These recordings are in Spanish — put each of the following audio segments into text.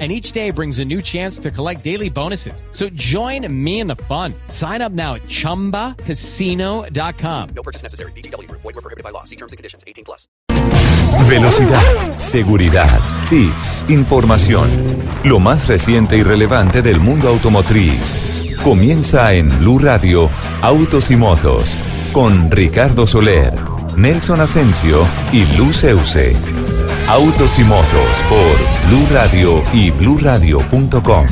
and each day brings a new chance to collect daily bonuses. So join me in the fun. Sign up now at ChumbaCasino.com. No purchase necessary. BGW. Void were prohibited by law. See terms and conditions. 18 plus. Velocidad, seguridad, tips, información. Lo más reciente y relevante del mundo automotriz. Comienza en Blue Radio, Autos y Motos, con Ricardo Soler, Nelson Asensio y Luz Euse. Autos y motos por Blue Radio y bluradio.com.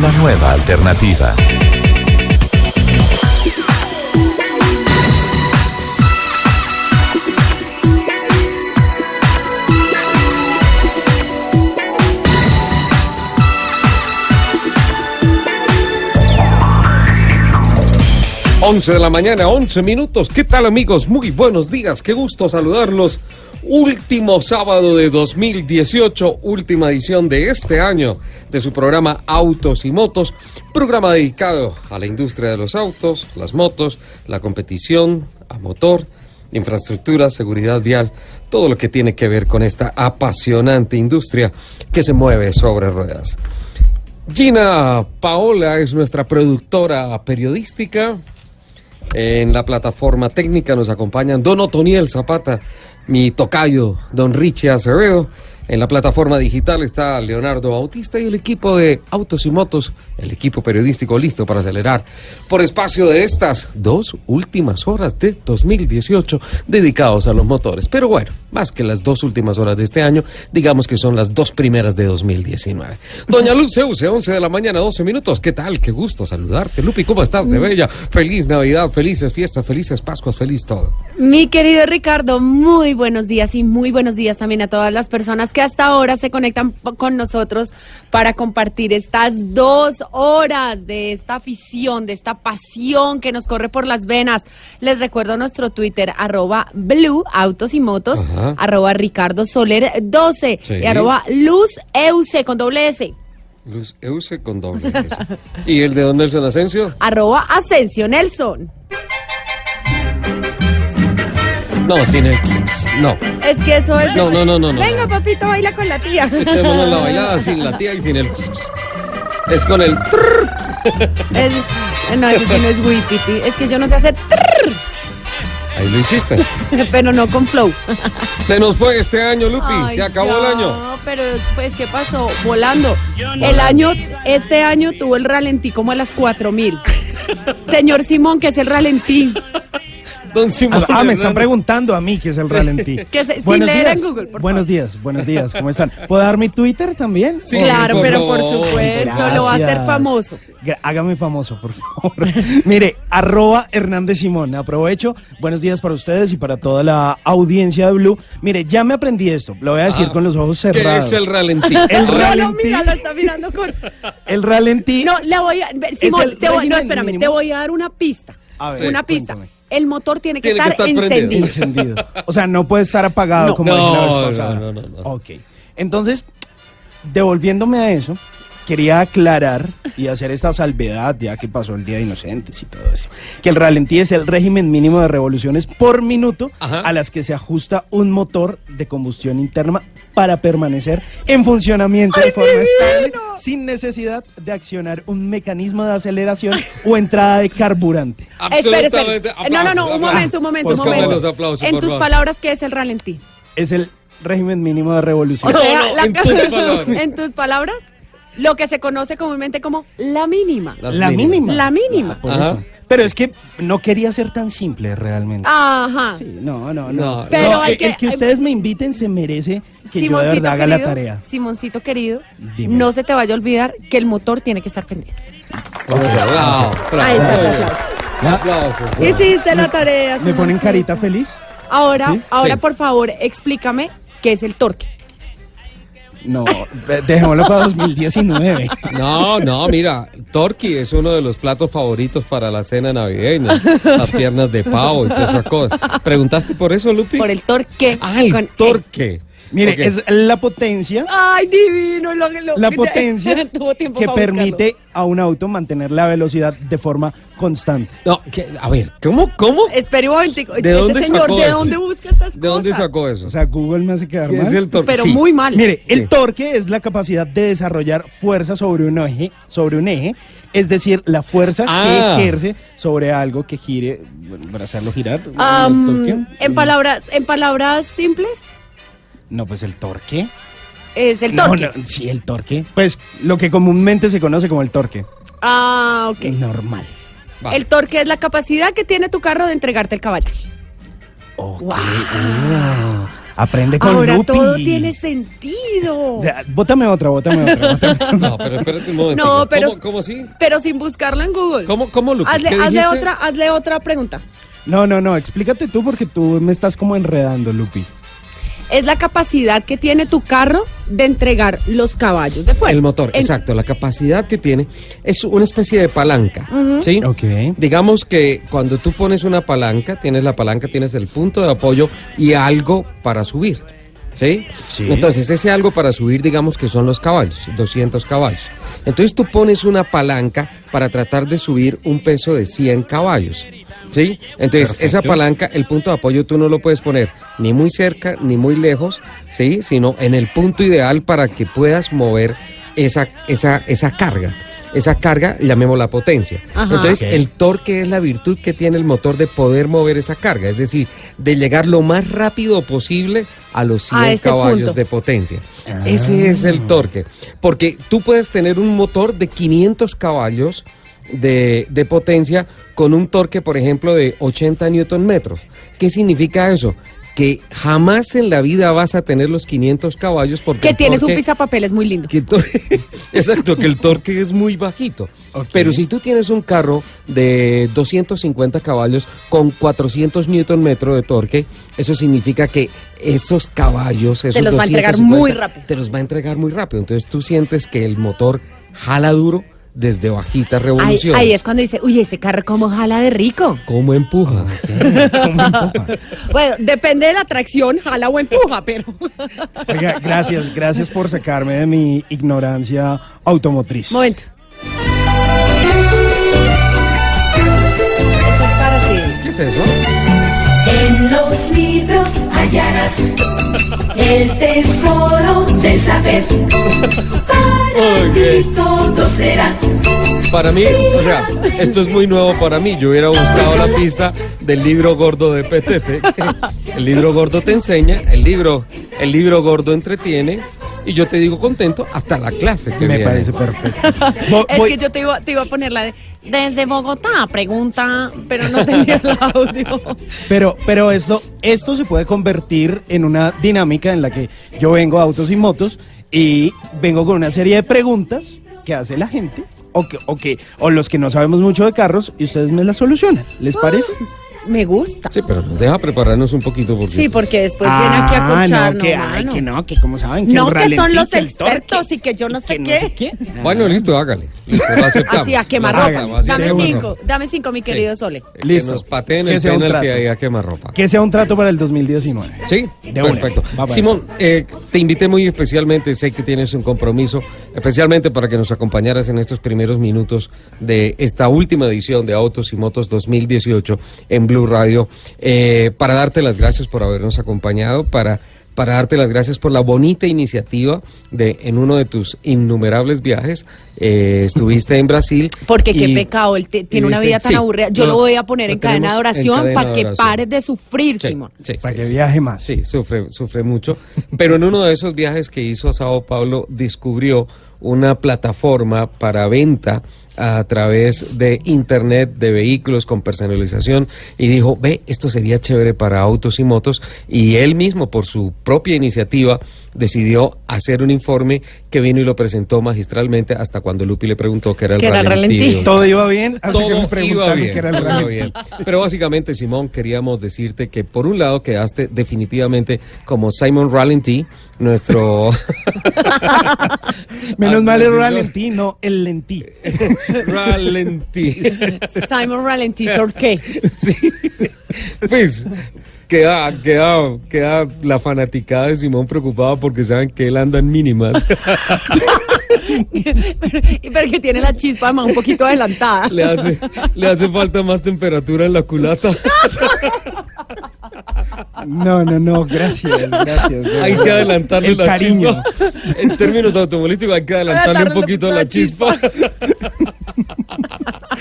La nueva alternativa. Once de la mañana, 11 minutos. ¿Qué tal amigos? Muy buenos días. Qué gusto saludarlos. Último sábado de 2018, última edición de este año de su programa Autos y Motos, programa dedicado a la industria de los autos, las motos, la competición, a motor, infraestructura, seguridad vial, todo lo que tiene que ver con esta apasionante industria que se mueve sobre ruedas. Gina Paola es nuestra productora periodística. En la plataforma técnica nos acompañan Don Otoniel Zapata, mi tocayo, Don Richie Acevedo. En la plataforma digital está Leonardo Bautista y el equipo de Autos y Motos, el equipo periodístico listo para acelerar por espacio de estas dos últimas horas de 2018 dedicados a los motores. Pero bueno, más que las dos últimas horas de este año, digamos que son las dos primeras de 2019. Doña Luz Euse, 11 de la mañana, 12 minutos. ¿Qué tal? Qué gusto saludarte. Lupi, ¿cómo estás de bella? Feliz Navidad, felices fiestas, felices Pascuas, feliz todo. Mi querido Ricardo, muy buenos días y muy buenos días también a todas las personas que hasta ahora se conectan con nosotros para compartir estas dos horas de esta afición, de esta pasión que nos corre por las venas. Les recuerdo nuestro Twitter, arroba Blue Autos y Motos, Ajá. arroba Ricardo Soler 12 Sí. y arroba Luz Euse con doble S, Luz Euse con doble S. ¿Y el de Don Nelson Asensio? arroba Asensio Nelson. No, sin el... No. Es que eso es... No, no, no, no, no. Venga, papito, baila con la tía. Echémonos la bailada sin la tía y sin el... Es con el... Es- no, eso sí no es Wipiti. Es que yo no sé hacer... Ahí lo hiciste. pero no con flow. Se nos fue este año, Lupi. Ay, Se acabó el año. pero pues, ¿qué pasó? Volando. El año, este año tuvo el ralentí como a las 4000. Señor Simón, ¿qué es el ralentí? Don Simón. Ah, me están preguntando a mí qué es el ralentí. Que se- sin Buenos leer días. en Google, por Buenos días, buenos días, ¿cómo están? ¿Puedo dar mi Twitter también? Sí, ¿O- claro, por pero por supuesto, lo va a hacer famoso. Hágame famoso, por favor. Mire, arroba Hernández Simón. Aprovecho. Buenos días para ustedes y para toda la audiencia de Blue. Mire, ya me aprendí esto. Lo voy a decir Ah, con los ojos ¿Qué cerrados. es el ralentí? El No, no, ralentí. mira, lo está mirando con... El ralentí. No, le voy a... Simón, te voy, no, espérame, mínimo. te voy a dar una pista. A ver, una sí, pista. cuéntame. El motor tiene que Tiene que estar, encendido. encendido. O sea, no puede estar apagado No. como dije la No, vez pasada. no, no, no, no. Ok. Entonces, devolviéndome a eso, quería aclarar y hacer esta salvedad, ya que pasó el Día de Inocentes y todo eso, que el ralentí es el régimen mínimo de revoluciones por minuto Ajá. a las que se ajusta un motor de combustión interna para permanecer en funcionamiento de forma estable, sin necesidad de accionar un mecanismo de aceleración o entrada de carburante. Espere. Absolutamente. No, no, no, un momento, un momento, un Póngame momento. los aplausos, en tus palabras, ¿qué es el ralentí? Es el régimen mínimo de revolución. O sea, no, la- en tus en tus palabras, lo que se conoce comúnmente como la mínima. Las La mínimas. mínima. La mínima. Por Ajá. eso. Pero es que no quería ser tan simple realmente. Ajá. Sí, no, no, no. No, Pero No, hay el, que- el que ustedes me inviten se merece que yo de verdad haga la tarea. Simoncito querido, Dime. no se te vaya a olvidar que el motor tiene que estar pendiente. Bravo, bravo. Ahí está el Muy bien. aplauso. Aplausos. Hiciste la tarea. ¿Me ponen carita feliz? Ahora, ¿Sí? ahora Sí. por favor, explícame qué es el torque. No, de- dejémoslo para 2019. No, no, mira, Torqui es uno de los platos favoritos para la cena navideña. Las piernas de pavo y todas esas cosas. ¿Preguntaste por eso, Lupi? Por el torque. Ah, el torque. Mire, es la potencia, Ay, divino. Lo, lo- la potencia que permite a un auto mantener la velocidad de forma constante. No, que- a ver, ¿cómo? ¿Cómo? Espere un momentico. ¿De Ese dónde señor, sacó ¿de eso? dónde busca estas ¿De dónde cosas? sacó eso? O sea, Google me hace quedar ¿Qué mal. es el torque? Pero Sí. muy mal. Mire, Sí. el torque es la capacidad de desarrollar fuerza sobre un eje, sobre un eje, es decir, la fuerza Ah. que ejerce sobre algo que gire, bueno, para hacerlo girar. Am, ¿el torque? en palabras, en palabras simples, No, pues el torque. es el No, torque. no, sí, el torque. Pues lo que comúnmente se conoce como el torque. Ah, ok. Normal. El torque es la capacidad que tiene tu carro de entregarte el caballaje. Ok. Wow. Ah, aprende con Ahora Lupi. todo tiene sentido. Bótame otra, bótame otra. bótame. No, pero espérate un momento. No, pero- ¿Cómo, cómo sí? Pero sin buscarlo en Google. ¿Cómo, cómo Lupi? Hazle, otra, hazle otra pregunta. No, no, no, explícate tú porque tú me estás como enredando, Lupi. Es la capacidad que tiene tu carro de entregar los caballos de fuerza. El motor, En- exacto. La capacidad que tiene es una especie de palanca. ¿Sí? Ok. Digamos que cuando tú pones una palanca, tienes la palanca, tienes el punto de apoyo y algo para subir. ¿Sí? Sí. Entonces, ese algo para subir, digamos que son los caballos, 200 caballos. Entonces, tú pones una palanca para tratar de subir un peso de 100 caballos. ¿Sí? Entonces, Perfecto. esa palanca, el punto de apoyo, tú no lo puedes poner ni muy cerca ni muy lejos, ¿sí? Sino en el punto ideal para que puedas mover esa, esa, esa carga. Esa carga, llamémosla potencia. Ajá. Entonces, el torque es la virtud que tiene el motor de poder mover esa carga, es decir, de llegar lo más rápido posible a los 100 A ese caballos punto. de potencia. Ese es el torque. Porque tú puedes tener un motor de 500 caballos de, de potencia con un torque, por ejemplo, de 80 newton metros. ¿Qué significa eso? Que jamás en la vida vas a tener los 500 caballos porque que tienes un torque- pisapapeles muy lindo. que Exacto, que el torque es muy bajito. Pero si tú tienes un carro de 250 caballos con 400 newton metro de torque, eso significa que esos caballos, esos los va a entregar 250, muy rápido. Te los va a entregar muy rápido. Entonces tú sientes que el motor jala duro desde bajitas revoluciones. ahí es cuando dice, uy, ese carro como jala de rico. ¿Cómo empuja? ¿Cómo empuja? Bueno, depende de la tracción, jala o empuja, pero... Oiga, gracias, gracias por sacarme de mi ignorancia automotriz. Momento. Esto es para ti. ¿Qué es eso? En los libros hallarás el tesoro del saber. Para ti todo será. Para mí, o sea, esto es muy nuevo para mí. Yo hubiera buscado la pista del libro gordo de Petete. El libro gordo te enseña, el libro, el libro gordo entretiene. Y yo te digo contento hasta la clase que Me viene. parece perfecto. Es voy- que yo te iba, te iba a poner la de desde Bogotá, pregunta, pero no tenía el audio. Pero, pero esto, esto se puede convertir en una dinámica en la que yo vengo a autos y motos y vengo con una serie de preguntas que hace la gente o que, o que, o los que no sabemos mucho de carros y ustedes me las solucionan. ¿Les parece? Me gusta. Sí, pero nos deja prepararnos un poquito porque... Sí, porque después viene aquí a Ah, no, que, no, ay, que no, que como saben que No, que son los que expertos y que yo no sé que qué. Bueno, listo, hágale. Listo, lo aceptamos. Así a aceptamos, así Dame cinco, dame cinco, mi querido Sole. Que Listo. nos pateen Que el sea un penalti trato. ahí a quemarropa. Que sea un trato para el 2019. Sí, De una. perfecto. Simón, eh, te invité muy especialmente, sé que tienes un compromiso, especialmente para que nos acompañaras en estos primeros minutos de esta última edición de Autos y Motos 2018 en Blue Radio, eh, para darte las gracias por habernos acompañado, para para darte las gracias por la bonita iniciativa de en uno de tus innumerables viajes eh, estuviste en Brasil Porque qué y- pecado, él te- tiene una vida tan sí, aburrida. Yo no, lo voy a poner en cadena de oración cadena para que pares de sufrir, Sí, Simón. sí, Para sí, que sí. viaje más. Sí, sufre, sufre mucho. Pero en uno de esos viajes que hizo a Sao Paulo, descubrió una plataforma para venta a través de internet de vehículos con personalización y dijo, ve, esto sería chévere para autos y motos y él mismo por su propia iniciativa decidió hacer un informe que vino y lo presentó magistralmente hasta cuando Lupi le preguntó qué era el. Todo iba bien hasta que me Todo iba preguntaron bien, qué era el todo iba rally. bien. Pero básicamente, Simón, queríamos decirte que por un lado quedaste definitivamente como Simon Ralentí, nuestro... Menos mal es ralentí, no el lentí. Ralentí. Simon Ralentí, ¿por qué? Sí. Pues queda, queda, queda la fanaticada de Simón preocupada porque saben que él anda en mínimas. Pero que tiene la chispa además un poquito adelantada. le, hace, le hace falta más temperatura en la culata. No, no, no, gracias, gracias. Hay que adelantarle El la cariño. chispa. En términos automovilísticos hay que adelantarle un poquito la la chispa.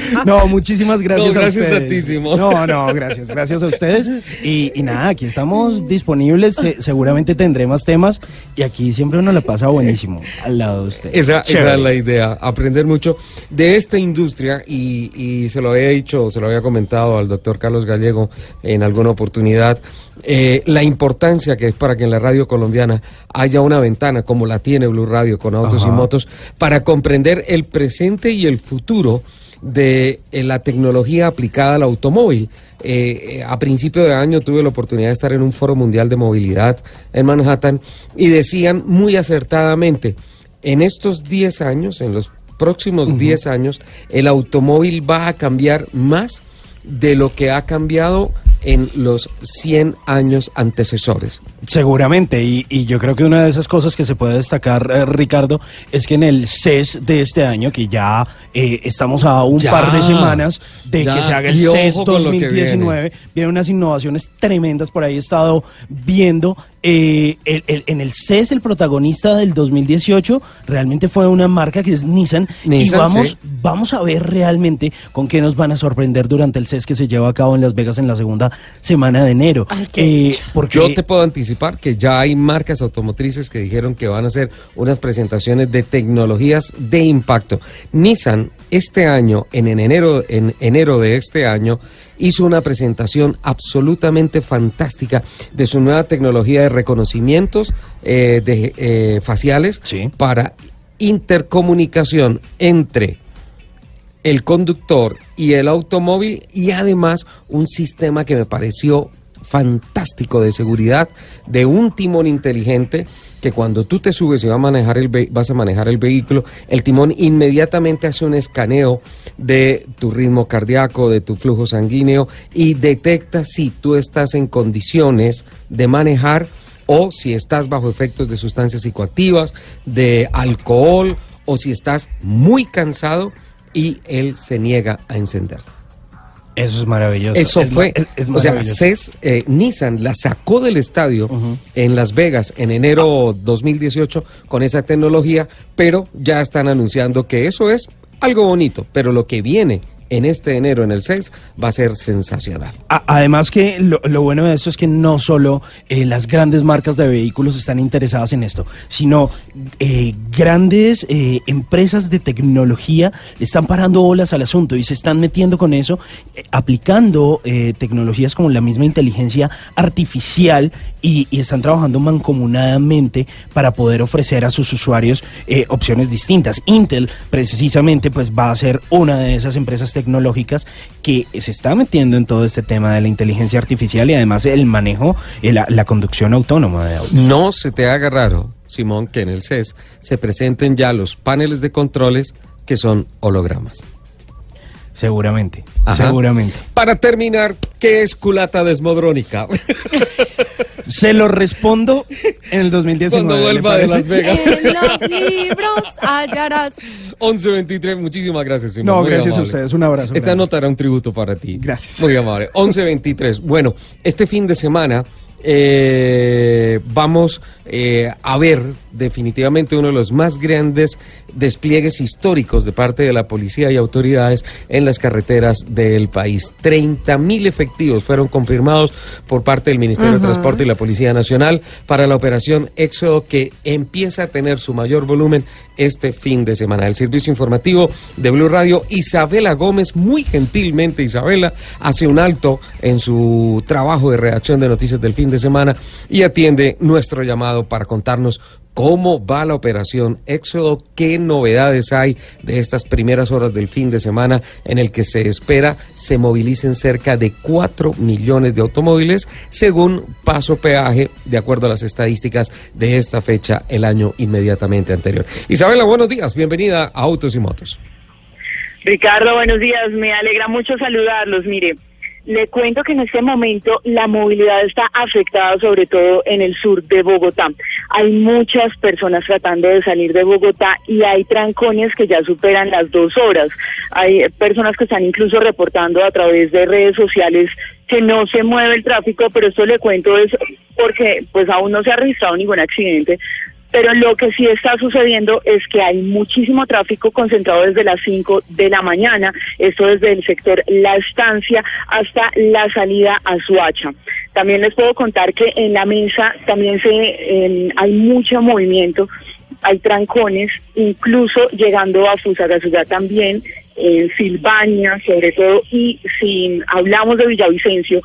No, muchísimas gracias, No, gracias a a ustedes. ti. No, no, gracias, gracias a ustedes. Y, y nada, aquí estamos disponibles. se- seguramente tendré más temas. Y aquí siempre uno la pasa buenísimo al lado de ustedes. Esa, esa es la idea, aprender mucho de esta industria y, y se lo había dicho, se lo había comentado al doctor Carlos Gallego en alguna oportunidad, eh, la importancia que es para que en la radio colombiana haya una ventana como la tiene Blue Radio con autos y motos para comprender el presente y el futuro de eh, la tecnología aplicada al automóvil. Eh, eh, a principio de año tuve la oportunidad de estar en un foro mundial de movilidad en Manhattan y decían muy acertadamente, en estos 10 años, en los próximos 10 años, el automóvil va a cambiar más de lo que ha cambiado en los 100 años antecesores. Seguramente, y, y yo creo que una de esas cosas que se puede destacar, eh, Ricardo, es que en el CES de este año, que ya eh, estamos a un Ya, par de semanas de ya, que se haga el y CES con lo que 2019, vienen unas innovaciones tremendas, por ahí he estado viendo. eh, el- el- en el CES, el protagonista del 2018 realmente fue una marca que es Nissan, y Nissan, vamos, sí. vamos a ver realmente con qué nos van a sorprender durante el CES que se lleva a cabo en Las Vegas en la segunda semana de enero. Ay, qué Eh, porque Yo te puedo anticipar que ya hay marcas automotrices que dijeron que van a hacer unas presentaciones de tecnologías de impacto. Nissan este año, en, en enero, en enero de este año, hizo una presentación absolutamente fantástica de su nueva tecnología de reconocimientos eh, de, eh, faciales Sí. para intercomunicación entre el conductor y el automóvil y además un sistema que me pareció fantástico de seguridad de un timón inteligente que cuando tú te subes y vas a manejar el vas a manejar el vehículo, el timón inmediatamente hace un escaneo de tu ritmo cardíaco, de tu flujo sanguíneo y detecta si tú estás en condiciones de manejar o si estás bajo efectos de sustancias psicoactivas, de alcohol o si estás muy cansado y él se niega a encender. Eso es maravilloso. Eso Es fue, ma- es- es o sea. CES, eh, Nissan la sacó del estadio en Las Vegas en enero 2018 con esa tecnología, pero ya están anunciando que eso es algo bonito, pero lo que viene en este enero en el CES va a ser sensacional. Además que lo, bueno de esto es que no solo eh, las grandes marcas de vehículos están interesadas en esto, sino eh, grandes eh, empresas de tecnología están parando bolas al asunto y se están metiendo con eso, eh, aplicando tecnologías como la misma inteligencia artificial y, están trabajando mancomunadamente para poder ofrecer a sus usuarios opciones distintas. Intel precisamente pues va a ser una de esas empresas tecnológicas que se está metiendo en todo este tema de la inteligencia artificial y además el manejo, eh, la, la conducción autónoma de autos. No se te haga raro, Simón, que en el CES se presenten ya los paneles de controles que son hologramas. Seguramente, Ajá. seguramente. Para terminar, ¿qué es culata desmodrónica? Se lo respondo en el 2019. Cuando ¿le vuelva de? Las Vegas. En los libros hallarás. 11.23, muchísimas gracias, Simón. No, muy gracias a ustedes, un abrazo Esta grande. nota era un tributo para ti. Gracias. Muy amable. 11.23. Bueno, este fin de semana eh, vamos eh, a ver definitivamente uno de los más grandes despliegues históricos de parte de la policía y autoridades en las carreteras del país. 30 mil efectivos fueron confirmados por parte del Ministerio de Transporte y la Policía Nacional para la operación Éxodo que empieza a tener su mayor volumen este fin de semana. El servicio informativo de Blue Radio, Isabela Gómez, muy gentilmente Isabela, hace un alto en su trabajo de redacción de noticias del fin de semana y atiende nuestro llamado para contarnos cómo va la operación Éxodo, qué novedades hay de estas primeras horas del fin de semana en el que se espera se movilicen cerca de 4 millones de automóviles según paso peaje, de acuerdo a las estadísticas de esta fecha el año inmediatamente anterior. Buenos días, bienvenida a Autos y Motos. Ricardo, buenos días. Me alegra mucho saludarlos. Mire, le cuento que en este momento la movilidad está afectada sobre todo en el sur de Bogotá. Hay muchas personas tratando de salir de Bogotá y hay trancones que ya superan las dos horas. Hay personas que están incluso reportando a través de redes sociales que no se mueve el tráfico, pero esto le cuento es porque pues aún no se ha registrado ningún accidente, pero lo que sí está sucediendo es que hay muchísimo tráfico concentrado desde las 5 de la mañana, esto desde el sector La Estancia hasta la salida a Suacha. También les puedo contar que en la mesa también se eh, hay mucho movimiento, hay trancones, incluso llegando a Fusagasugá también, en Silvania sobre todo, y si hablamos de Villavicencio,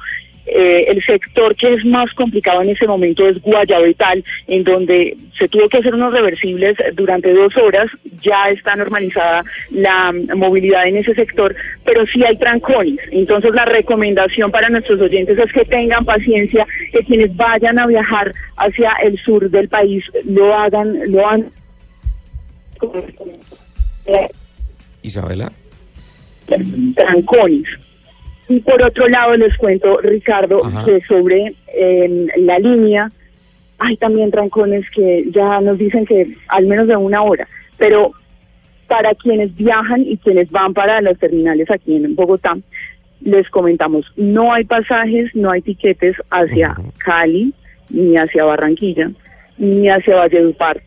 eh, el sector que es más complicado en ese momento es Guayabetal, en donde se tuvo que hacer unos reversibles durante dos horas. Ya está normalizada la movilidad en ese sector, pero sí hay trancones. Entonces, la recomendación para nuestros oyentes es que tengan paciencia, que quienes vayan a viajar hacia el sur del país lo hagan, lo hagan. Isabela. Trancones. Y por otro lado les cuento, Ricardo, que sobre eh, la línea hay también trancones que ya nos dicen que al menos de una hora, pero para quienes viajan y quienes van para los terminales aquí en Bogotá, les comentamos, no hay pasajes, no hay tiquetes hacia Cali, ni hacia Barranquilla, ni hacia Valledupar,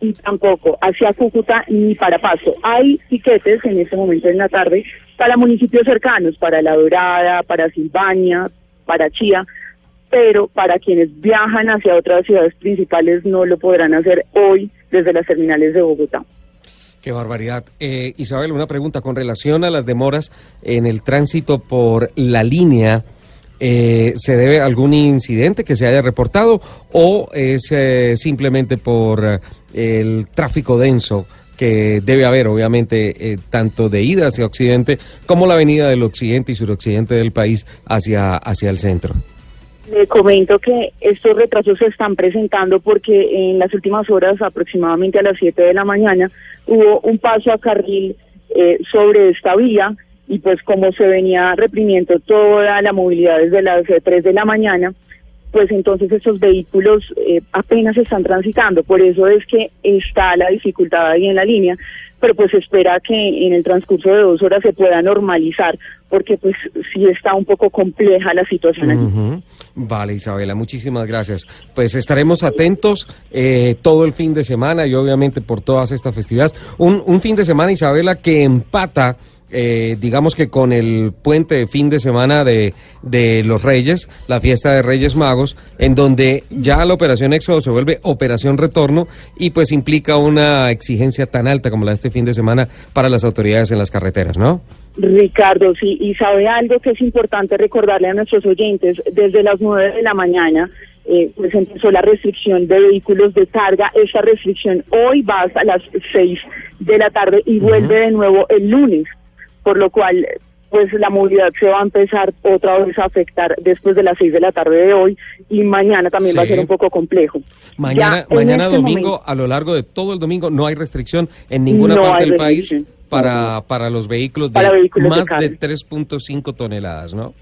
y tampoco hacia Cúcuta ni para Paso. Hay tiquetes en este momento en la tarde para municipios cercanos, para La Dorada, para Silvania, para Chía, pero para quienes viajan hacia otras ciudades principales no lo podrán hacer hoy desde las terminales de Bogotá. Qué barbaridad. Eh, Isabel, una pregunta con relación a las demoras en el tránsito por la línea. Eh, ¿Se debe a algún incidente que se haya reportado o es eh, simplemente por eh, el tráfico denso que debe haber, obviamente, eh, tanto de ida hacia Occidente como la avenida del Occidente y suroccidente del país hacia, hacia el centro? Le comento que estos retrasos se están presentando porque en las últimas horas, aproximadamente a las 7 de la mañana, hubo un paso a carril eh, sobre esta vía y pues como se venía reprimiendo toda la movilidad desde las eh, 3 de la mañana, pues entonces estos vehículos eh, apenas están transitando. Por eso es que está la dificultad ahí en la línea, pero pues espera que en el transcurso de dos horas se pueda normalizar, porque pues sí está un poco compleja la situación. Vale, Isabela, muchísimas gracias. Pues estaremos atentos eh, todo el fin de semana y obviamente por todas estas festividades. Un, un fin de semana, Isabela, que empata, eh, digamos que con el puente de fin de semana de, de los Reyes, la fiesta de Reyes Magos, en donde ya la operación Éxodo se vuelve operación retorno y pues implica una exigencia tan alta como la de este fin de semana para las autoridades en las carreteras, ¿no? Ricardo, sí, y sabe algo que es importante recordarle a nuestros oyentes, desde las nueve de la mañana eh, pues empezó la restricción de vehículos de carga, esta restricción hoy va hasta las seis de la tarde y vuelve de nuevo el lunes, por lo cual pues la movilidad se va a empezar otra vez a afectar después de las seis de la tarde de hoy y mañana también va a ser un poco complejo. Mañana, Ya mañana este domingo, momento- a lo largo de todo el domingo, no hay restricción en ninguna No parte del país para, para los vehículos de Para vehículos de más de, carga. 3.5 toneladas, ¿no?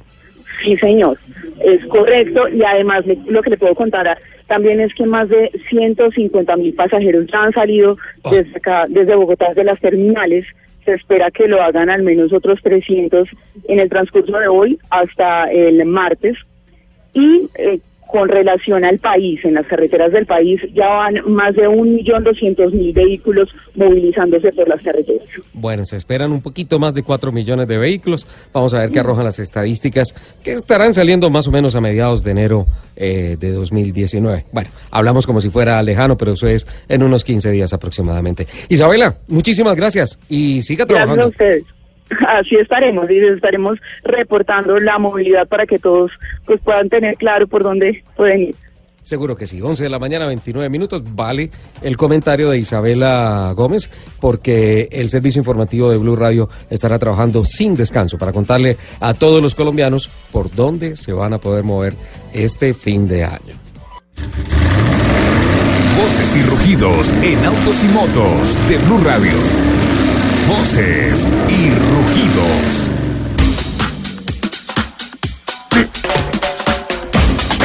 Sí, señor, es correcto y además le- lo que le puedo contar a- también es que más de 150 mil pasajeros ya han salido Oh. desde acá, desde Bogotá, de las terminales. Se espera que lo hagan al menos otros 300 en el transcurso de hoy hasta el martes. Y eh, con relación al país, en las carreteras del país ya van más de 1.200.000 vehículos movilizándose por las carreteras. Bueno, se esperan un poquito más de 4 millones de vehículos. Vamos a ver qué arrojan las estadísticas que estarán saliendo más o menos a mediados de enero eh, de 2019. Bueno, hablamos como si fuera lejano, pero eso es en unos 15 días aproximadamente. Isabela, muchísimas gracias y siga Gracias a trabajando. ustedes. así estaremos y les estaremos reportando la movilidad para que todos pues puedan tener claro por dónde pueden ir. Seguro que sí. 11 de la mañana, 29 minutos. Vale el comentario de Isabela Gómez, porque el servicio informativo de Blue Radio estará trabajando sin descanso para contarle a todos los colombianos por dónde se van a poder mover este fin de año. Voces y rugidos en autos y motos de Blue Radio. Voces y rugidos.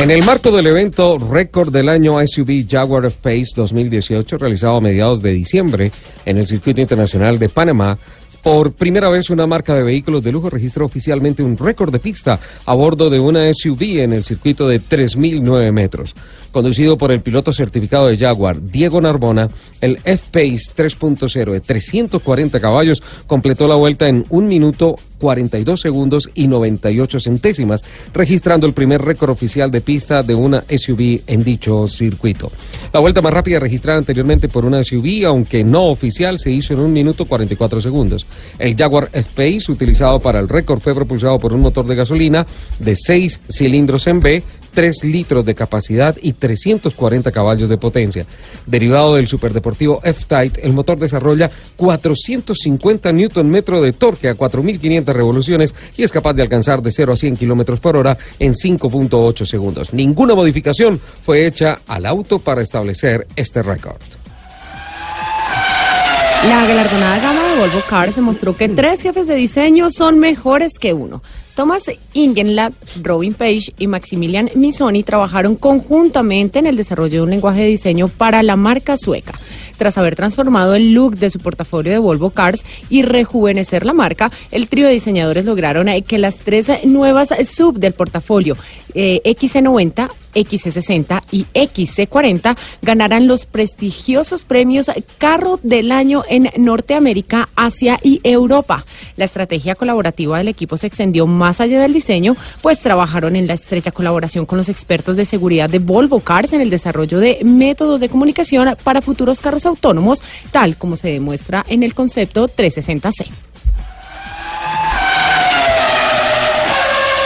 En el marco del evento récord del año SUV Jaguar F-Pace 2018, realizado a mediados de diciembre en el Circuito Internacional de Panamá, por primera vez una marca de vehículos de lujo registró oficialmente un récord de pista a bordo de una SUV en el circuito de 3.009 metros. Conducido por el piloto certificado de Jaguar, Diego Narbona, el F-Pace 3.0 de 340 caballos completó la vuelta en 1 minuto 42 segundos y 98 centésimas, registrando el primer récord oficial de pista de una SUV en dicho circuito. La vuelta más rápida registrada anteriormente por una SUV, aunque no oficial, se hizo en 1 minuto 44 segundos. El Jaguar F-Pace, utilizado para el récord, fue propulsado por un motor de gasolina de 6 cilindros en B, 3 litros de capacidad y 340 caballos de potencia. Derivado del superdeportivo F-Type, el motor desarrolla 450 Nm de torque a 4.500 revoluciones y es capaz de alcanzar de 0 a 100 kilómetros por hora en 5.8 segundos. Ninguna modificación fue hecha al auto para establecer este récord. La galardonada gama de Volvo Cars demostró que tres jefes de diseño son mejores que uno. Thomas Ingenlath, Robin Page y Maximilian Misoni trabajaron conjuntamente en el desarrollo de un lenguaje de diseño para la marca sueca. Tras haber transformado el look de su portafolio de Volvo Cars y rejuvenecer la marca, el trío de diseñadores lograron eh, que las tres nuevas sub del portafolio eh, XC90, XC60 y XC40 ganaran los prestigiosos premios Carro del Año en Norteamérica, Asia y Europa. La estrategia colaborativa del equipo se extendió más allá del diseño, pues trabajaron en la estrecha colaboración con los expertos de seguridad de Volvo Cars en el desarrollo de métodos de comunicación para futuros carros autónomos, tal como se demuestra en el concepto 360C.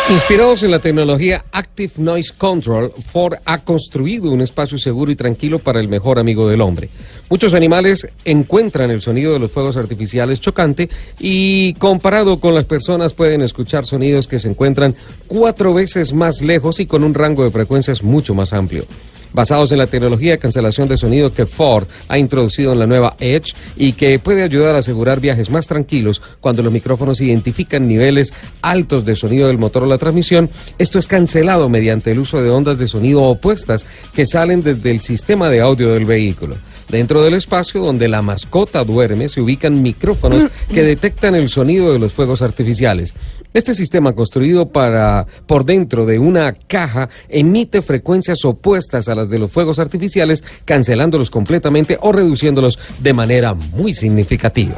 Inspirados en la tecnología Active Noise Control, Ford ha construido un espacio seguro y tranquilo para el mejor amigo del hombre. Muchos animales encuentran el sonido de los fuegos artificiales chocante y comparado con las personas pueden escuchar sonidos que se encuentran cuatro veces más lejos y con un rango de frecuencias mucho más amplio basados en la tecnología de cancelación de sonido que Ford ha introducido en la nueva Edge y que puede ayudar a asegurar viajes más tranquilos cuando los micrófonos identifican niveles altos de sonido del motor o la transmisión. Esto es cancelado mediante el uso de ondas de sonido opuestas que salen desde el sistema de audio del vehículo. Dentro del espacio donde la mascota duerme se ubican micrófonos que detectan el sonido de los fuegos artificiales. Este sistema construido para por dentro de una caja emite frecuencias opuestas a las de los fuegos artificiales, cancelándolos completamente o reduciéndolos de manera muy significativa.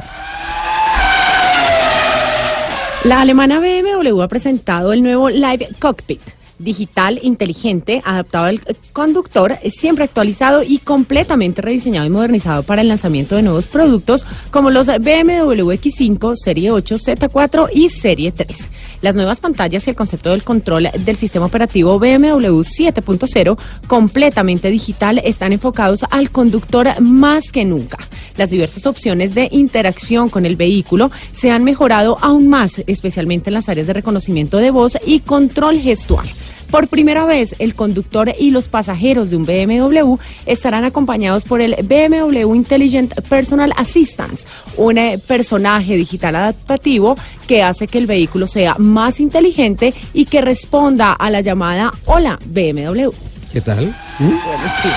La alemana BMW ha presentado el nuevo Live Cockpit digital, inteligente, adaptado al conductor, siempre actualizado y completamente rediseñado y modernizado para el lanzamiento de nuevos productos como los BMW X5, Serie 8, Z4 y Serie 3. Las nuevas pantallas y el concepto del control del sistema operativo BMW 7.0 completamente digital están enfocados al conductor más que nunca. Las diversas opciones de interacción con el vehículo se han mejorado aún más, especialmente en las áreas de reconocimiento de voz y control gestual. Por primera vez, el conductor y los pasajeros de un BMW estarán acompañados por el BMW Intelligent Personal Assistance, un eh, personaje digital adaptativo que hace que el vehículo sea más inteligente y que responda a la llamada Hola BMW. ¿Qué tal? ¿Mm? Bueno, sí.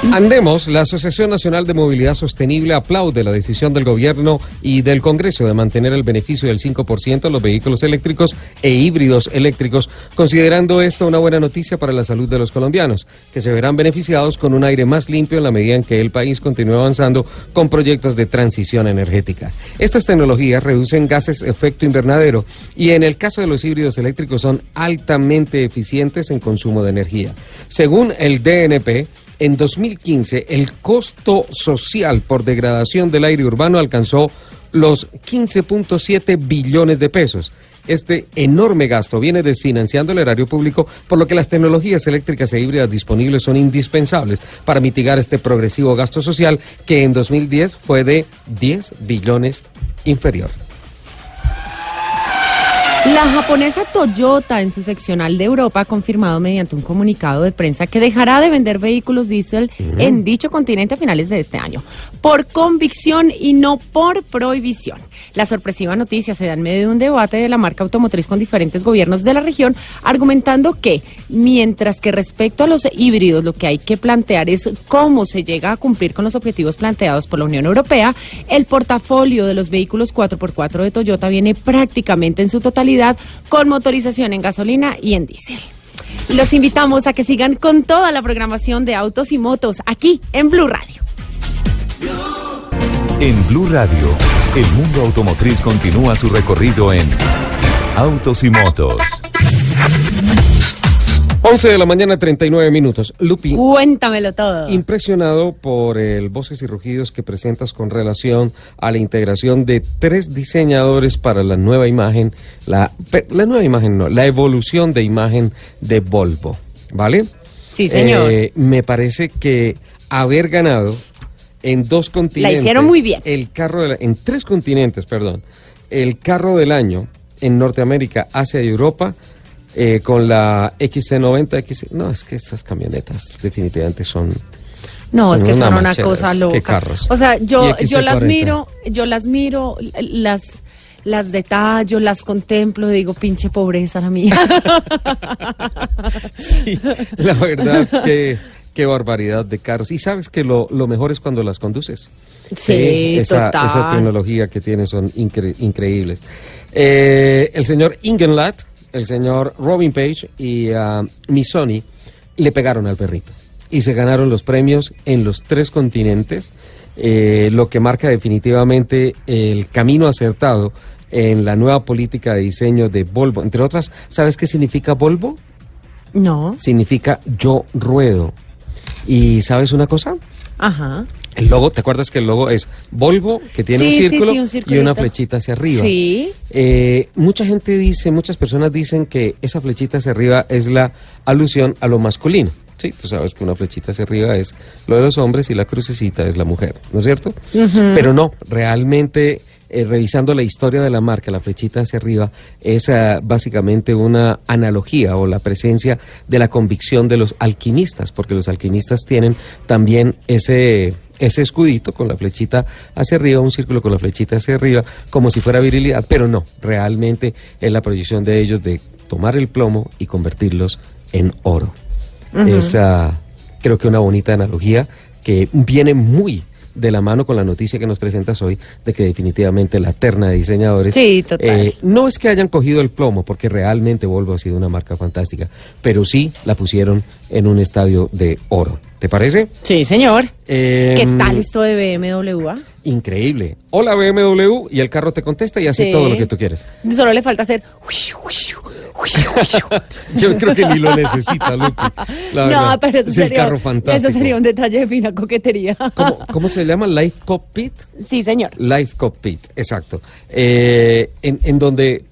Andemos, la Asociación Nacional de Movilidad Sostenible aplaude la decisión del gobierno y del Congreso de mantener el beneficio del 5% a los vehículos eléctricos e híbridos eléctricos, considerando esto una buena noticia para la salud de los colombianos, que se verán beneficiados con un aire más limpio en la medida en que el país continúe avanzando con proyectos de transición energética. Estas tecnologías reducen gases efecto invernadero y en el caso de los híbridos eléctricos son altamente eficientes en consumo de energía. Según el DNP, en 2015 el costo social por degradación del aire urbano alcanzó los 15.7 billones de pesos. Este enorme gasto viene desfinanciando el erario público, por lo que las tecnologías eléctricas e híbridas disponibles son indispensables para mitigar este progresivo gasto social que en 2010 fue de 10 billones inferior. La japonesa Toyota en su seccional de Europa ha confirmado mediante un comunicado de prensa que dejará de vender vehículos diésel en dicho continente a finales de este año, por convicción y no por prohibición. La sorpresiva noticia se da en medio de un debate de la marca automotriz con diferentes gobiernos de la región, argumentando que mientras que respecto a los híbridos lo que hay que plantear es cómo se llega a cumplir con los objetivos planteados por la Unión Europea, el portafolio de los vehículos 4x4 de Toyota viene prácticamente en su totalidad con motorización en gasolina y en diésel. Los invitamos a que sigan con toda la programación de autos y motos aquí en Blue Radio. En Blue Radio, el mundo automotriz continúa su recorrido en Autos y Motos. 11 de la mañana, 39 minutos. Lupi, Cuéntamelo todo. impresionado por el voces y rugidos que presentas con relación a la integración de tres diseñadores para la nueva imagen, la, pe- la nueva imagen no, la evolución de imagen de Volvo, ¿vale? Sí, señor. Eh, me parece que haber ganado en dos continentes. hicieron muy bien. El carro de la- en tres continentes, perdón. El carro del año en Norteamérica, Asia y Europa. eh, con la XC90, XC... No, es que esas camionetas definitivamente son... No, es que una son una cosa Qué loca. carros. O sea, yo, Y yo las XC40. miro, yo las miro, las las detallo, las contemplo, digo, pinche pobreza la mía. Sí, la verdad que qué barbaridad de carros. Y sabes que lo, lo mejor es cuando las conduces. Sí, esa, total. esa tecnología que tienen son incre- increíbles. Eh, el señor Ingenlath, el señor Robin Page y ah, Missoni le pegaron al perrito y se ganaron los premios en los tres continentes, eh, lo que marca definitivamente el camino acertado en la nueva política de diseño de Volvo. Entre otras, ¿sabes qué significa Volvo? No, significa yo ruedo. ¿Y sabes una cosa? ajá. El logo, ¿te acuerdas que el logo es Volvo, que tiene Sí, un círculo sí, un y una flechita hacia arriba? Sí. Eh, mucha gente dice, muchas personas dicen que esa flechita hacia arriba es la alusión a lo masculino. Sí, tú sabes que una flechita hacia arriba es lo de los hombres y la crucecita es la mujer, ¿no es cierto? Pero no, realmente, eh, revisando la historia de la marca, la flechita hacia arriba es ah, básicamente una analogía o la presencia de la convicción de los alquimistas, porque los alquimistas tienen también ese ese escudito con la flechita hacia arriba, un círculo con la flechita hacia arriba, como si fuera virilidad, pero no, realmente es la proyección de ellos de tomar el plomo y convertirlos en oro. Es, ah, creo que una bonita analogía que viene muy de la mano con la noticia que nos presentas hoy de que definitivamente la terna de diseñadores Sí, total. eh, no es que hayan cogido el plomo porque realmente Volvo ha sido una marca fantástica pero sí la pusieron en un estadio de oro ¿te parece? Sí, señor. Eh, ¿Qué tal esto de BMW? Increíble. Hola BMW y el carro te contesta y hace Sí. todo lo que tú quieres. Solo le falta hacer. Yo creo que ni lo necesita, Lupi. La no, verdad. pero eso es sería, el carro fantástico. Eso sería un detalle de fina coquetería. ¿Cómo, cómo se llama? Life Cockpit. Sí, señor. Life Cockpit, exacto. Eh, en, en donde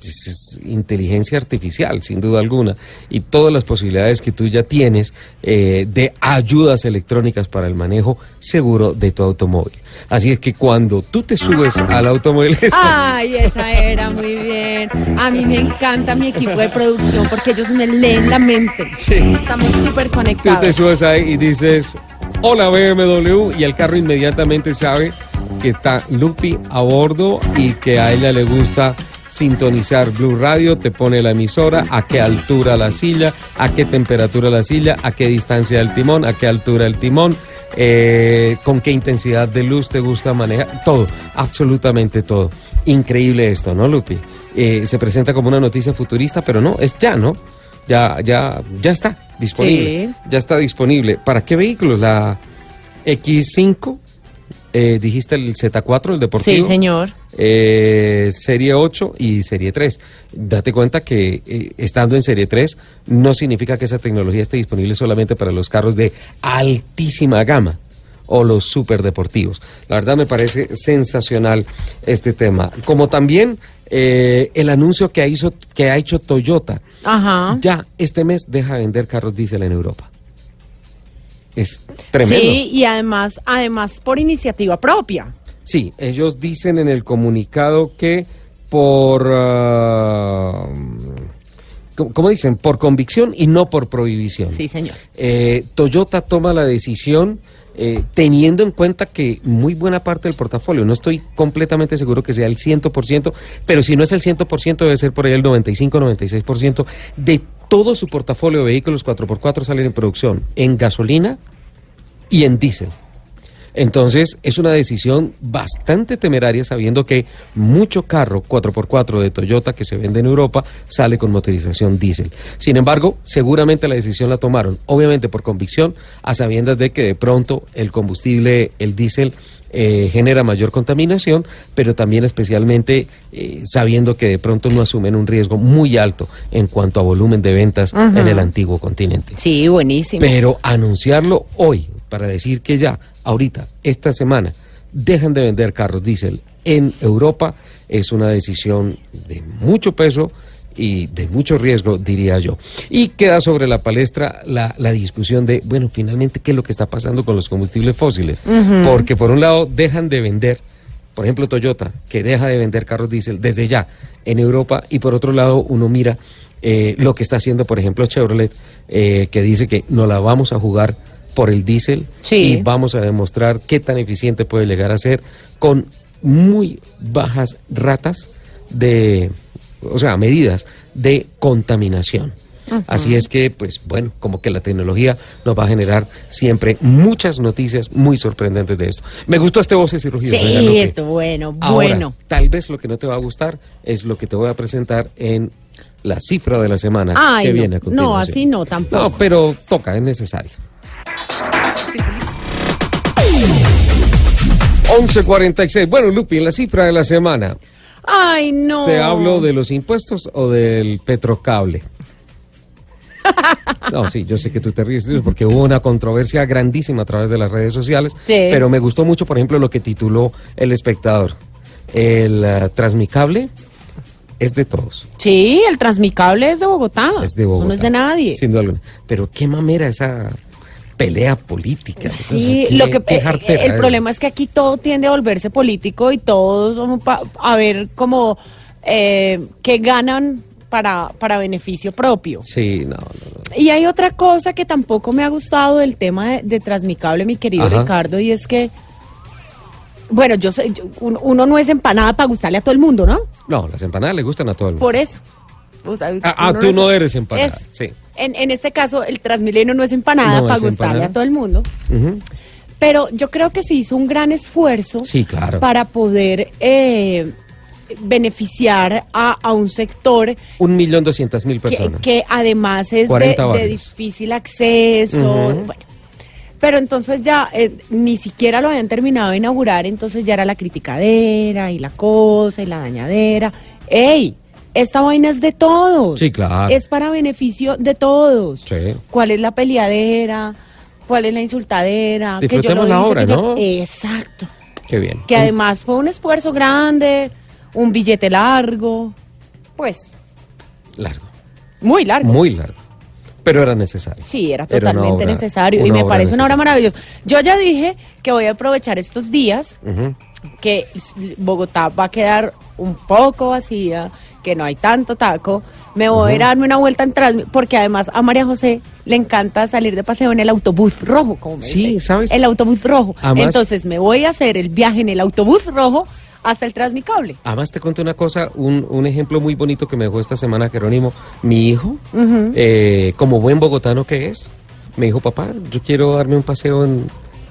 pues, es- inteligencia artificial, sin duda alguna, y todas las posibilidades que tú ya tienes eh, de ayudas electrónicas para el manejo seguro de tu automóvil. Así es que cuando tú te subes al automóvil, Ay, esa era muy bien. A mí me encanta mi equipo de producción porque ellos me leen la mente. Estamos súper tú te conectados. subes ahí y dices, hola BMW, y el carro inmediatamente sabe que está Lupi a bordo y que a ella le gusta sintonizar Blue Radio, te pone la emisora, a qué altura la silla, a qué temperatura la silla, a qué distancia del timón, a qué altura el timón, eh, con qué intensidad de luz te gusta manejar, todo, absolutamente todo. Increíble esto, ¿no, Lupi? Eh, se presenta como una noticia futurista, pero no, es ya, ¿no? Ya, ya, ya está disponible. Sí. Ya está disponible. ¿Para qué vehículos? La X5, eh, dijiste el Z4, el deportivo. Sí, señor. Eh, serie 8 y serie 3. Date cuenta que eh, estando en serie 3 no significa que esa tecnología esté disponible solamente para los carros de altísima gama. o los superdeportivos. La verdad me parece sensacional este tema. Como también eh, el anuncio que ha, hizo, que ha hecho Toyota. Ajá. Ya este mes deja de vender carros diésel en Europa. Es tremendo. Sí, y además, además por iniciativa propia. Sí, ellos dicen en el comunicado que por... ah, ¿cómo- ¿Cómo dicen? Por convicción y no por prohibición. Sí, señor. Eh, Toyota toma la decisión eh, teniendo en cuenta que muy buena parte del portafolio, no estoy completamente seguro que sea el 100%, pero si no es el 100% debe ser por ahí el 95-96% de todo su portafolio de vehículos 4x4 salen en producción en gasolina y en diésel. Entonces es una decisión bastante temeraria sabiendo que mucho carro 4x4 de Toyota que se vende en Europa sale con motorización diésel. Sin embargo, seguramente la decisión la tomaron, obviamente por convicción, a sabiendas de que de pronto el combustible, el diésel, eh, genera mayor contaminación, pero también especialmente eh, sabiendo que de pronto no asumen un riesgo muy alto en cuanto a volumen de ventas en el antiguo continente. Sí, buenísimo. Pero anunciarlo hoy para decir que ya, ahorita, esta semana, dejan de vender carros diésel en Europa es una decisión de mucho peso y de mucho riesgo, diría yo. Y queda sobre la palestra la, la discusión de, bueno, finalmente, ¿qué es lo que está pasando con los combustibles fósiles? Porque por un lado dejan de vender, por ejemplo, Toyota, que deja de vender carros diésel desde ya en Europa, y por otro lado uno mira eh, lo que está haciendo, por ejemplo, Chevrolet, eh, que dice que no la vamos a jugar por el diésel Sí. y vamos a demostrar qué tan eficiente puede llegar a ser con muy bajas ratas de, o sea, medidas de contaminación. Así es que, pues bueno, como que la tecnología nos va a generar siempre muchas noticias muy sorprendentes de esto. Me gustó este voces y rugidos. Sí, esto bueno, Ahora, bueno. tal vez lo que no te va a gustar es lo que te voy a presentar en la cifra de la semana Ay, que no. viene a No, continuación. así no, tampoco. No, pero toca, es necesario. 11.46. Bueno, Lupi, en la cifra de la semana, Ay, no. ¿te hablo de los impuestos o del petrocable? No, sí, yo sé que tú te ríes porque hubo una controversia grandísima a través de las redes sociales, Sí. pero me gustó mucho, por ejemplo, lo que tituló El Espectador. El eh, Transmicable es de todos. Sí, el Transmicable es de Bogotá. es de Bogotá. Eso no es de nadie. Sin duda alguna. Pero qué mamera esa pelea política. Sí, Qué- lo que el problema es que aquí todo tiende a volverse político y todos vamos a ver como eh, que ganan para, para beneficio propio. Sí, no, no, no. Y hay otra cosa que tampoco me ha gustado del tema de, de Transmicable, mi querido Ajá. Ricardo, y es que, bueno, yo sé, yo- uno, uno no es empanada para gustarle a todo el mundo, ¿no? No, las empanadas le gustan a todo el mundo. Por eso. O sea, Ah, ah, tú no eres empanada, es- sí. En, en este caso, el Transmilenio no es empanada No para es gustarle empanada. a todo el mundo. Pero yo creo que se hizo un gran esfuerzo Sí, claro. para poder eh, beneficiar a, a un sector Un millón doscientas mil personas. que además es de, 40 de barrios. difícil acceso. Bueno. Pero entonces ya eh, ni siquiera lo habían terminado de inaugurar, entonces ya era la criticadera y la cosa y la dañadera. ¡Ey! Esta vaina es de todos. Sí, claro. Es para beneficio de todos. Sí. ¿Cuál es la peleadera? ¿Cuál es la insultadera? Que yo Disfrutemos lo la obra, yo- ¿no? Exacto. Qué bien. Que además fue un esfuerzo grande, un billete largo, pues Largo. muy largo. Muy largo. Pero era necesario. Sí, era totalmente obra- necesario y me parece una obra maravillosa. Yo ya dije que voy a aprovechar estos días que Bogotá va a quedar un poco vacía, que no hay tanto taco. Me voy a ir a darme una vuelta en Transmi- porque además a María José le encanta salir de paseo en el autobús rojo, como me Sí, dice. ¿sabes? El autobús rojo. Además- Entonces me voy a hacer el viaje en el autobús rojo hasta el Transmicable. Además te cuento una cosa, un, un ejemplo muy bonito que me dejó esta semana Jerónimo. Mi hijo, eh, como buen bogotano que es, me dijo, papá, yo quiero darme un paseo en,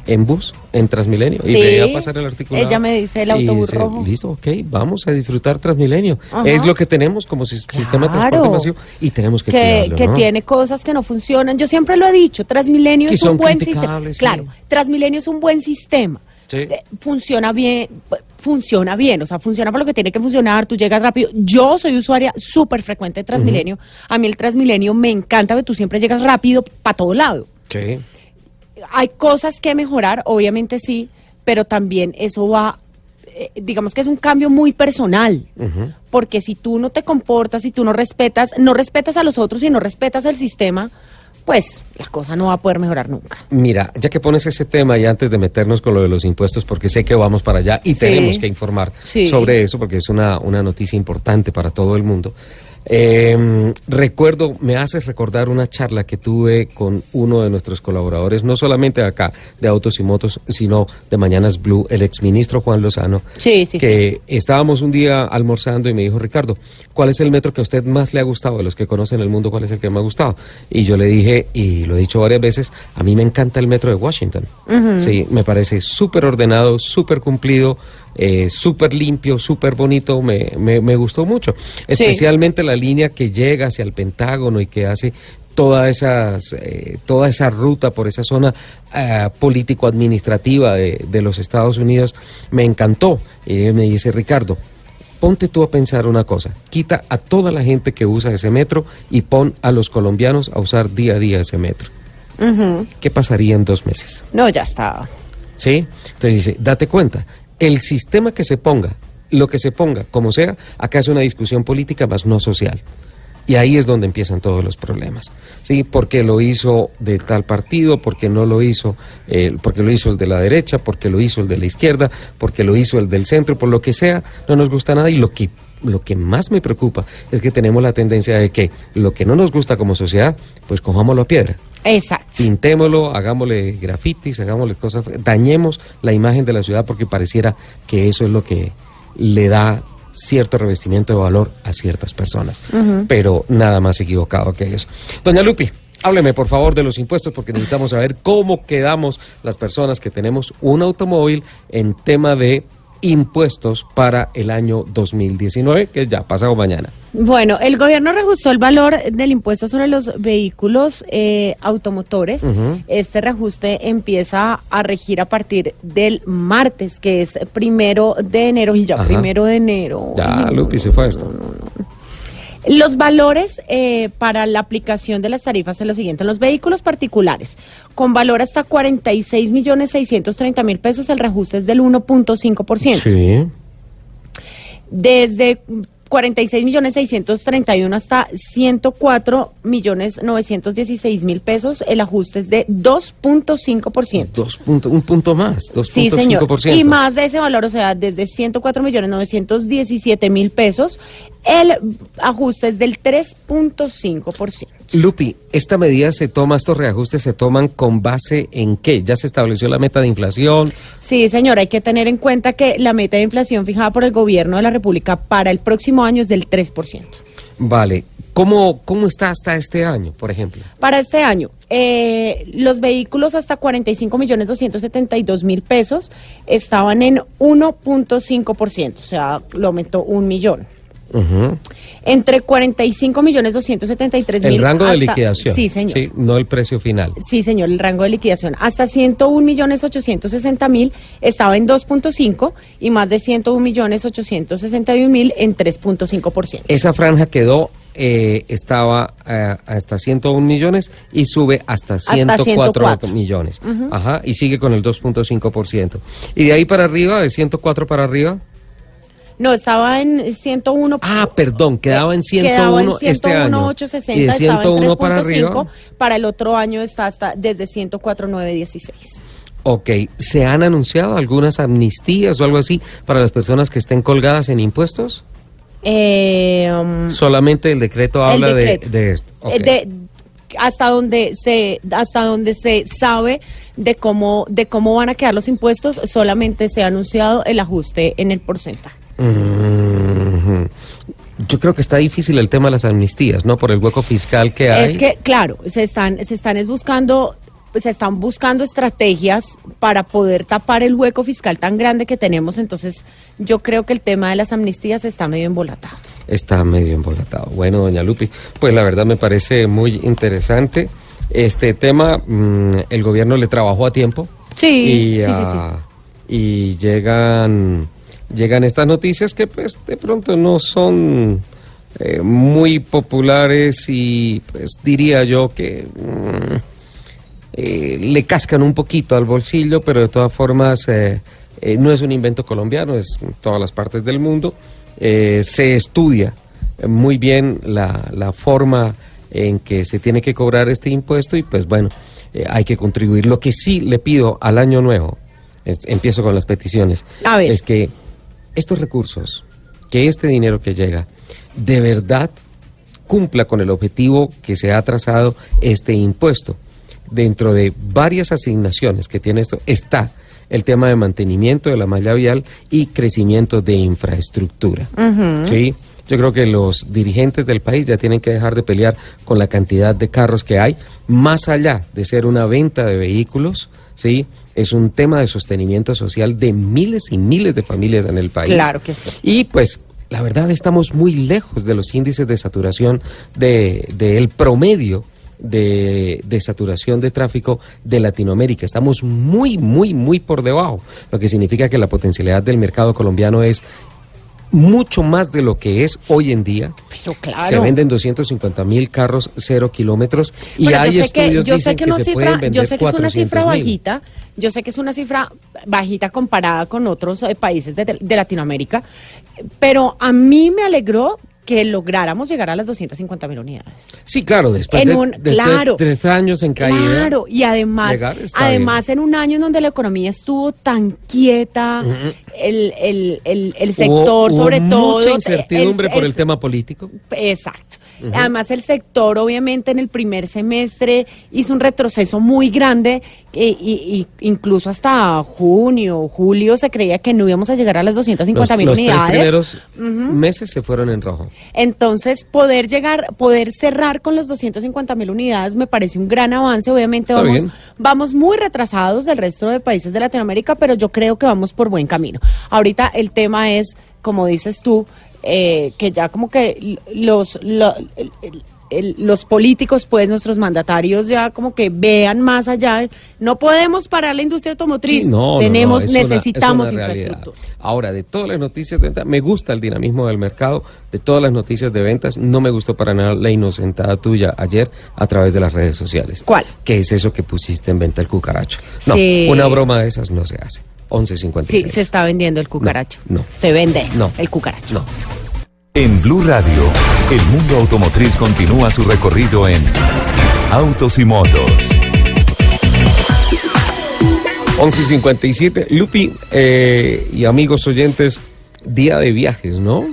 en bus, en Transmilenio. Y Sí, veía pasar el artículo. ella me dice el autobús rojo. Listo, ok, vamos a disfrutar Transmilenio. Ajá. Es lo que tenemos como sis- sistema de transporte masivo y tenemos que, que, cuidarlo, que ¿no? tiene cosas que no funcionan. Yo siempre lo he dicho, Transmilenio Que es un buen sistema. sí. Claro, Transmilenio es un buen sistema. Sí. Eh, Funciona bien, funciona bien, o sea, funciona por lo que tiene que funcionar, tú llegas rápido. Yo soy usuaria súper frecuente de Transmilenio. A mí el Transmilenio me encanta que tú siempre llegas rápido para todo lado. Sí. Hay cosas que mejorar, obviamente sí, pero también eso va, eh, digamos que es un cambio muy personal, porque si tú no te comportas, si tú no respetas, no respetas a los otros y no respetas el sistema, pues la cosa no va a poder mejorar nunca. Mira, ya que pones ese tema y antes de meternos con lo de los impuestos, porque sé que vamos para allá y Sí. tenemos que informar Sí. sobre eso, porque es una, una noticia importante para todo el mundo. Eh, recuerdo, me haces recordar una charla que tuve con uno de nuestros colaboradores, no solamente acá de Autos y Motos, sino de Mañanas Blue, el exministro Juan Lozano, Sí, sí, que estábamos un día almorzando y me dijo, Ricardo, ¿cuál es el metro que a usted más le ha gustado? De los que conocen el mundo, ¿cuál es el que me ha gustado? Y yo le dije, y lo he dicho varias veces, a mí me encanta el metro de Washington. Sí, me parece súper ordenado, súper cumplido, eh, súper limpio, súper bonito, me, me, me gustó mucho. Especialmente la línea que llega hacia el Pentágono y que hace toda, esas, eh, toda esa ruta por esa zona eh, político-administrativa de, de los Estados Unidos, me encantó. Y me dice, Ricardo, ponte tú a pensar una cosa, quita a toda la gente que usa ese metro y pon a los colombianos a usar día a día ese metro. ¿Qué pasaría en dos meses? No, ya está. ¿Sí? Entonces dice, date cuenta, el sistema que se ponga, lo que se ponga, como sea, acá es una discusión política más no social. Y ahí es donde empiezan todos los problemas. ¿Sí? Porque lo hizo de tal partido, porque no lo hizo, porque lo hizo el de la derecha, porque lo hizo el de la izquierda, porque lo hizo el del centro, por lo que sea, no nos gusta nada. Y lo que, lo que más me preocupa es que tenemos la tendencia de que lo que no nos gusta como sociedad, pues cojámoslo a piedra Exacto. pintémoslo, hagámosle grafitis, hagámosle cosas, dañemos la imagen de la ciudad porque pareciera que eso es lo que le da cierto revestimiento de valor a ciertas personas. Pero nada más equivocado que eso. Doña Lupi, hábleme por favor de los impuestos porque necesitamos saber cómo quedamos las personas que tenemos un automóvil en tema de impuestos para el año 2019, que es ya pasado mañana. Bueno, el gobierno reajustó el valor del impuesto sobre los vehículos eh, automotores. Este reajuste empieza a regir a partir del martes, que es primero de enero, y ya Ajá. primero de enero. Ya, Lupi, se fue esto. Los valores eh, para la aplicación de las tarifas son los siguientes. En los vehículos particulares, con valor hasta 46 millones 630 mil pesos, el reajuste es del 1.5%. Sí. Desde 46 millones 631 hasta 104 millones 916 mil pesos, el ajuste es de 2.5%. Dos punto, un punto más, 2.5%. Sí, señor. Y más de ese valor, o sea, desde 104 millones 917 mil pesos, el ajuste es del 3.5%. Lupi, ¿esta medida se toma, estos reajustes se toman con base en qué? ¿Ya se estableció la meta de inflación? Sí, señor, hay que tener en cuenta que la meta de inflación fijada por el gobierno de la República para el próximo año es del 3%. Vale. ¿Cómo, cómo está hasta este año, por ejemplo? Para este año, eh, los vehículos hasta 45 millones 272 mil pesos estaban en 1.5%, o sea, lo aumentó un millón. Ujú. Entre 45 millones 273 mil. El rango de hasta- liquidación. Sí, señor. Sí, no el precio final. Sí, señor, el rango de liquidación. Hasta 101 millones 860 mil estaba en 2.5 y más de 101 millones 861 mil en 3.5%. Esa franja quedó, eh, estaba eh, hasta 101 millones y sube hasta 104, 104. millones. Ajá, y sigue con el 2.5%. Y de ahí para arriba, de 104 para arriba. No, estaba en 101. Ah, perdón, quedaba en 101, quedaba en este año. 860, y de estaba en 101 para 3.5, arriba. Para el otro año está hasta desde 104,916. Ok, ¿se han anunciado algunas amnistías o algo así para las personas que estén colgadas en impuestos? Eh, um, Solamente el decreto habla de- decreto. De, esto. Eh, de- hasta donde se hasta donde se sabe de cómo de cómo van a quedar los impuestos solamente se ha anunciado el ajuste en el porcentaje Mhm. Yo creo que está difícil el tema de las amnistías, ¿no? Por el hueco fiscal que hay. Es que, claro, se están, se están es buscando, se están buscando estrategias para poder tapar el hueco fiscal tan grande que tenemos. Entonces, yo creo que el tema de las amnistías está medio embolatado. Está medio embolatado. Bueno, doña Lupi, pues la verdad me parece muy interesante. Este tema, mm, el gobierno le trabajó a tiempo. Sí, y, sí, sí, ah, y llegan, llegan estas noticias que pues de pronto no son eh, muy populares y pues diría yo que mm, eh, le cascan un poquito al bolsillo, pero de todas formas eh, no es un invento colombiano, es en todas las partes del mundo. Se estudia muy bien la, la forma en que se tiene que cobrar este impuesto y pues bueno, hay que contribuir. Lo que sí le pido al año nuevo, es- empiezo con las peticiones, A ver. es que estos recursos, que este dinero que llega, de verdad cumpla con el objetivo que se ha trazado este impuesto. Dentro de varias asignaciones que tiene esto está el tema de mantenimiento de la malla vial y crecimiento de infraestructura. ¿Sí? Yo creo que los dirigentes del país ya tienen que dejar de pelear con la cantidad de carros que hay, más allá de ser una venta de vehículos, ¿sí? Es un tema de sostenimiento social de miles y miles de familias en el país. Claro que sí. Y pues la verdad estamos muy lejos de los índices de saturación del de, del promedio de, de saturación de tráfico de Latinoamérica. Estamos muy, muy, muy por debajo, lo que significa que la potencialidad del mercado colombiano es mucho más de lo que es hoy en día. Pero claro. Se venden 250 mil carros cero kilómetros y Bueno, hay yo sé que, estudios yo dicen sé que, que, no se cifra- pueden vender yo sé que es una cifra 400.000. bajita, yo sé que es una cifra bajita comparada con otros eh, países de, de Latinoamérica, pero a mí me alegró que lográramos llegar a las 250 mil unidades. Sí, claro, después En de, un- de- de claro. tres años en caída. Claro, y además, además en un año en donde la economía estuvo tan quieta, el, el, el, sector hubo sobre todo... Mucha incertidumbre el- por el- el tema político. Exacto. Además, el sector, obviamente, en el primer semestre hizo un retroceso muy grande, e- y, y incluso hasta junio, julio, se creía que no íbamos a llegar a las 250 mil los tres unidades. primeros meses se fueron en rojo. Entonces, poder llegar, poder cerrar con las 250 mil unidades me parece un gran avance. Obviamente, Está vamos, bien. vamos muy retrasados del resto de países de Latinoamérica, pero yo creo que vamos por buen camino. Ahorita el tema es, como dices tú, eh, que ya como que los, lo- el- el- el- los políticos, pues nuestros mandatarios ya como que vean más allá. No podemos parar la industria automotriz. Sí, no, no, Tenemos, no, necesitamos una infraestructura. Ahora, de todas las noticias de venta, me gusta el dinamismo del mercado, de todas las noticias de ventas, no me gustó para nada la inocentada tuya ayer a través de las redes sociales. ¿Cuál? ¿Qué es eso que pusiste en venta el cucaracho? No, Sí. una broma de esas no se hace. 11.56. Sí, se está vendiendo el cucaracho. no. Se vende No. el cucaracho. No. En Blue Radio, el mundo automotriz continúa su recorrido en Autos y Motos. 11.57. Lupi eh, y amigos oyentes, día de viajes, ¿no?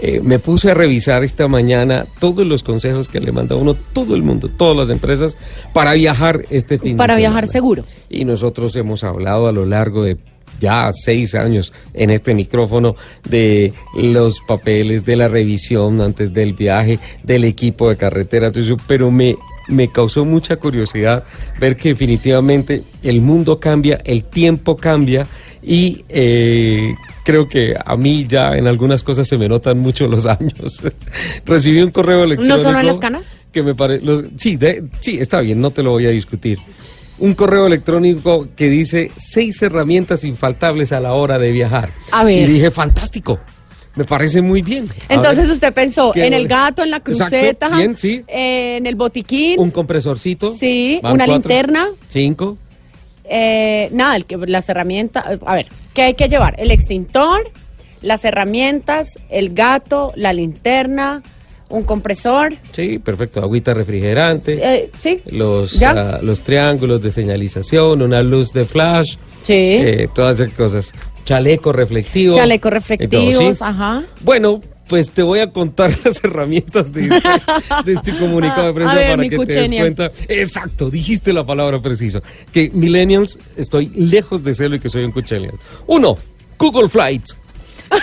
Eh, me puse a revisar esta mañana todos los consejos que le manda uno todo el mundo, todas las empresas, para viajar este fin de Para viajar semana. seguro. Y nosotros hemos hablado a lo largo de ya seis años en este micrófono de los papeles, de la revisión antes del viaje, del equipo de carretera, todo eso, pero me, me causó mucha curiosidad ver que definitivamente el mundo cambia, el tiempo cambia y eh, creo que a mí ya en algunas cosas se me notan mucho los años. Recibí un correo electrónico. solo en las canas? Que me parece. Sí, de- sí, está bien, no te lo voy a discutir. Un correo electrónico que dice seis herramientas infaltables a la hora de viajar. A ver. Y dije, fantástico. Me parece muy bien. A Entonces ver, usted pensó ¿qué en el gato, en la Exacto, cruceta, bien, sí. en el botiquín, Un compresorcito. Sí, una linterna. Cinco. Eh, nada, las herramientas. A ver, ¿qué hay que llevar? El extintor, las herramientas, el gato, la linterna, un compresor. Sí, perfecto. Agüita refrigerante. eh, sí. Los, ¿Ya? ah, los triángulos de señalización, una luz de flash. Sí. eh, todas esas cosas. Chaleco reflectivo. Todo, reflectivos, ¿sí? ajá. Bueno, pues te voy a contar las herramientas de este, de este comunicado de prensa ver, para que te des cuenta. Exacto, dijiste la palabra preciso. Que millennials estoy lejos de serlo y que soy un cuchenial. Uno, Google Flights.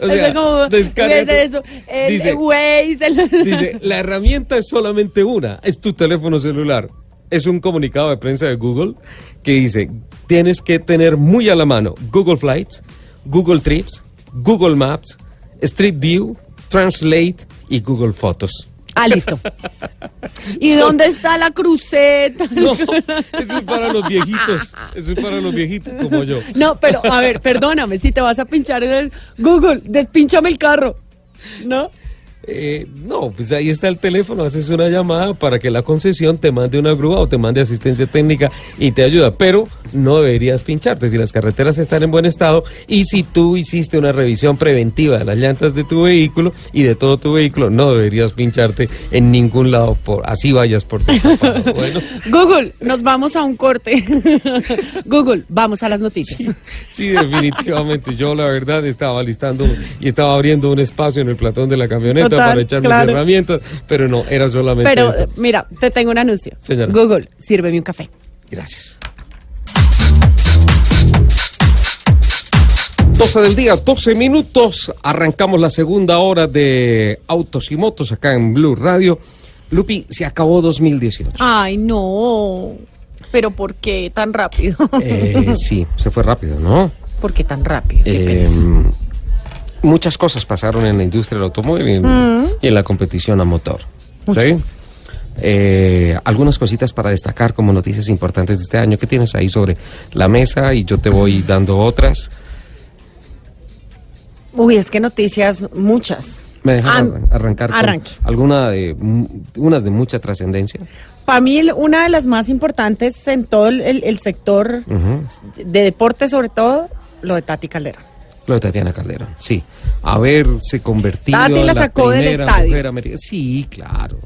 O sea, como- descárgate. ¿qué es eso? El, Dice- el Waze, el- Dice, la herramienta es solamente una, es tu teléfono celular. Es un comunicado de prensa de Google que dice, tienes que tener muy a la mano Google Flights, Google Trips, Google Maps, Street View, Translate y Google Fotos. Ah, listo. ¿Y dónde está la cruceta? No, eso es para los viejitos, eso es para los viejitos como yo. No, pero a ver, perdóname, si te vas a pinchar en el Google, despínchame el carro. ¿No? Eh, no, pues ahí está el teléfono, haces una llamada para que la concesión te mande una grúa o te mande asistencia técnica y te ayuda, pero no deberías pincharte si las carreteras están en buen estado y si tú hiciste una revisión preventiva de las llantas de tu vehículo y de todo tu vehículo, no deberías pincharte en ningún lado, por así vayas por. Bueno, Google, nos vamos a un corte. Google, vamos a las noticias. sí, definitivamente. Yo la verdad estaba listando y estaba abriendo un espacio en el platón de la camioneta Total, para echar claro. mis herramientas, pero no, era solamente Pero eso. eh, mira, te tengo un anuncio. Señora. Google, sírveme un café. Gracias. 12 del día, 12 minutos. Arrancamos la segunda hora de Autos y Motos acá en Blue Radio. Lupi, se acabó 2018. Ay, no. Pero ¿por qué tan rápido? Eh, sí, se fue rápido, ¿no? ¿Por qué tan rápido? Qué Eh. Muchas cosas pasaron en la industria del automóvil y en, Mm. y en la competición a motor. ¿sí? Eh, algunas cositas para destacar como noticias importantes de este año que tienes ahí sobre la mesa y yo te voy dando otras. Uy, es que noticias muchas. ¿Me dejas Ah, arran- arrancar arranque. alguna de, unas de mucha trascendencia? Para mí, una de las más importantes en todo el, sector de deporte, sobre todo, lo de Tati Caldera. Lo de Tatiana Calderón, sí. Haberse convertido Tati la en la primera mujer americana. Sí, claro.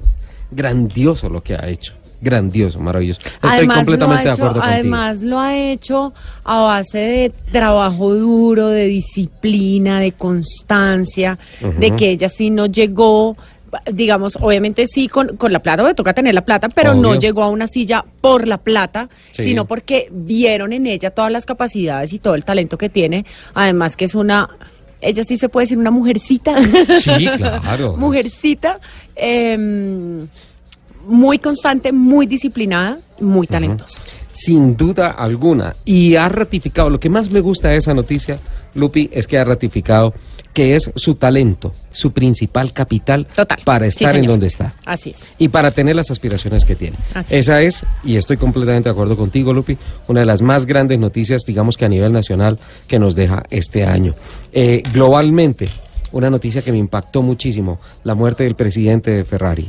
Grandioso lo que ha hecho. Grandioso, maravilloso. Estoy además, completamente de acuerdo contigo. además lo ha hecho a base de trabajo duro, de disciplina, de constancia, de que ella sí no llegó, digamos, obviamente sí con, con la plata, porque toca tener la plata, pero no llegó a una silla por la plata, Sí. sino porque vieron en ella todas las capacidades y todo el talento que tiene, además que es una... Ella sí se puede decir una mujercita. Sí, claro. mujercita. em, muy constante, muy disciplinada, muy talentosa. Sin duda alguna. Y ha ratificado, lo que más me gusta de esa noticia, Lupi, es que ha ratificado que es su talento, su principal capital Total. para Sí, estar en donde está. Así es. y para tener las aspiraciones que tiene. Así Esa es, y estoy completamente de acuerdo contigo, Lupi, una de las más grandes noticias, digamos que a nivel nacional, que nos deja este año. Eh, globalmente, una noticia que me impactó muchísimo, la muerte del presidente de Ferrari,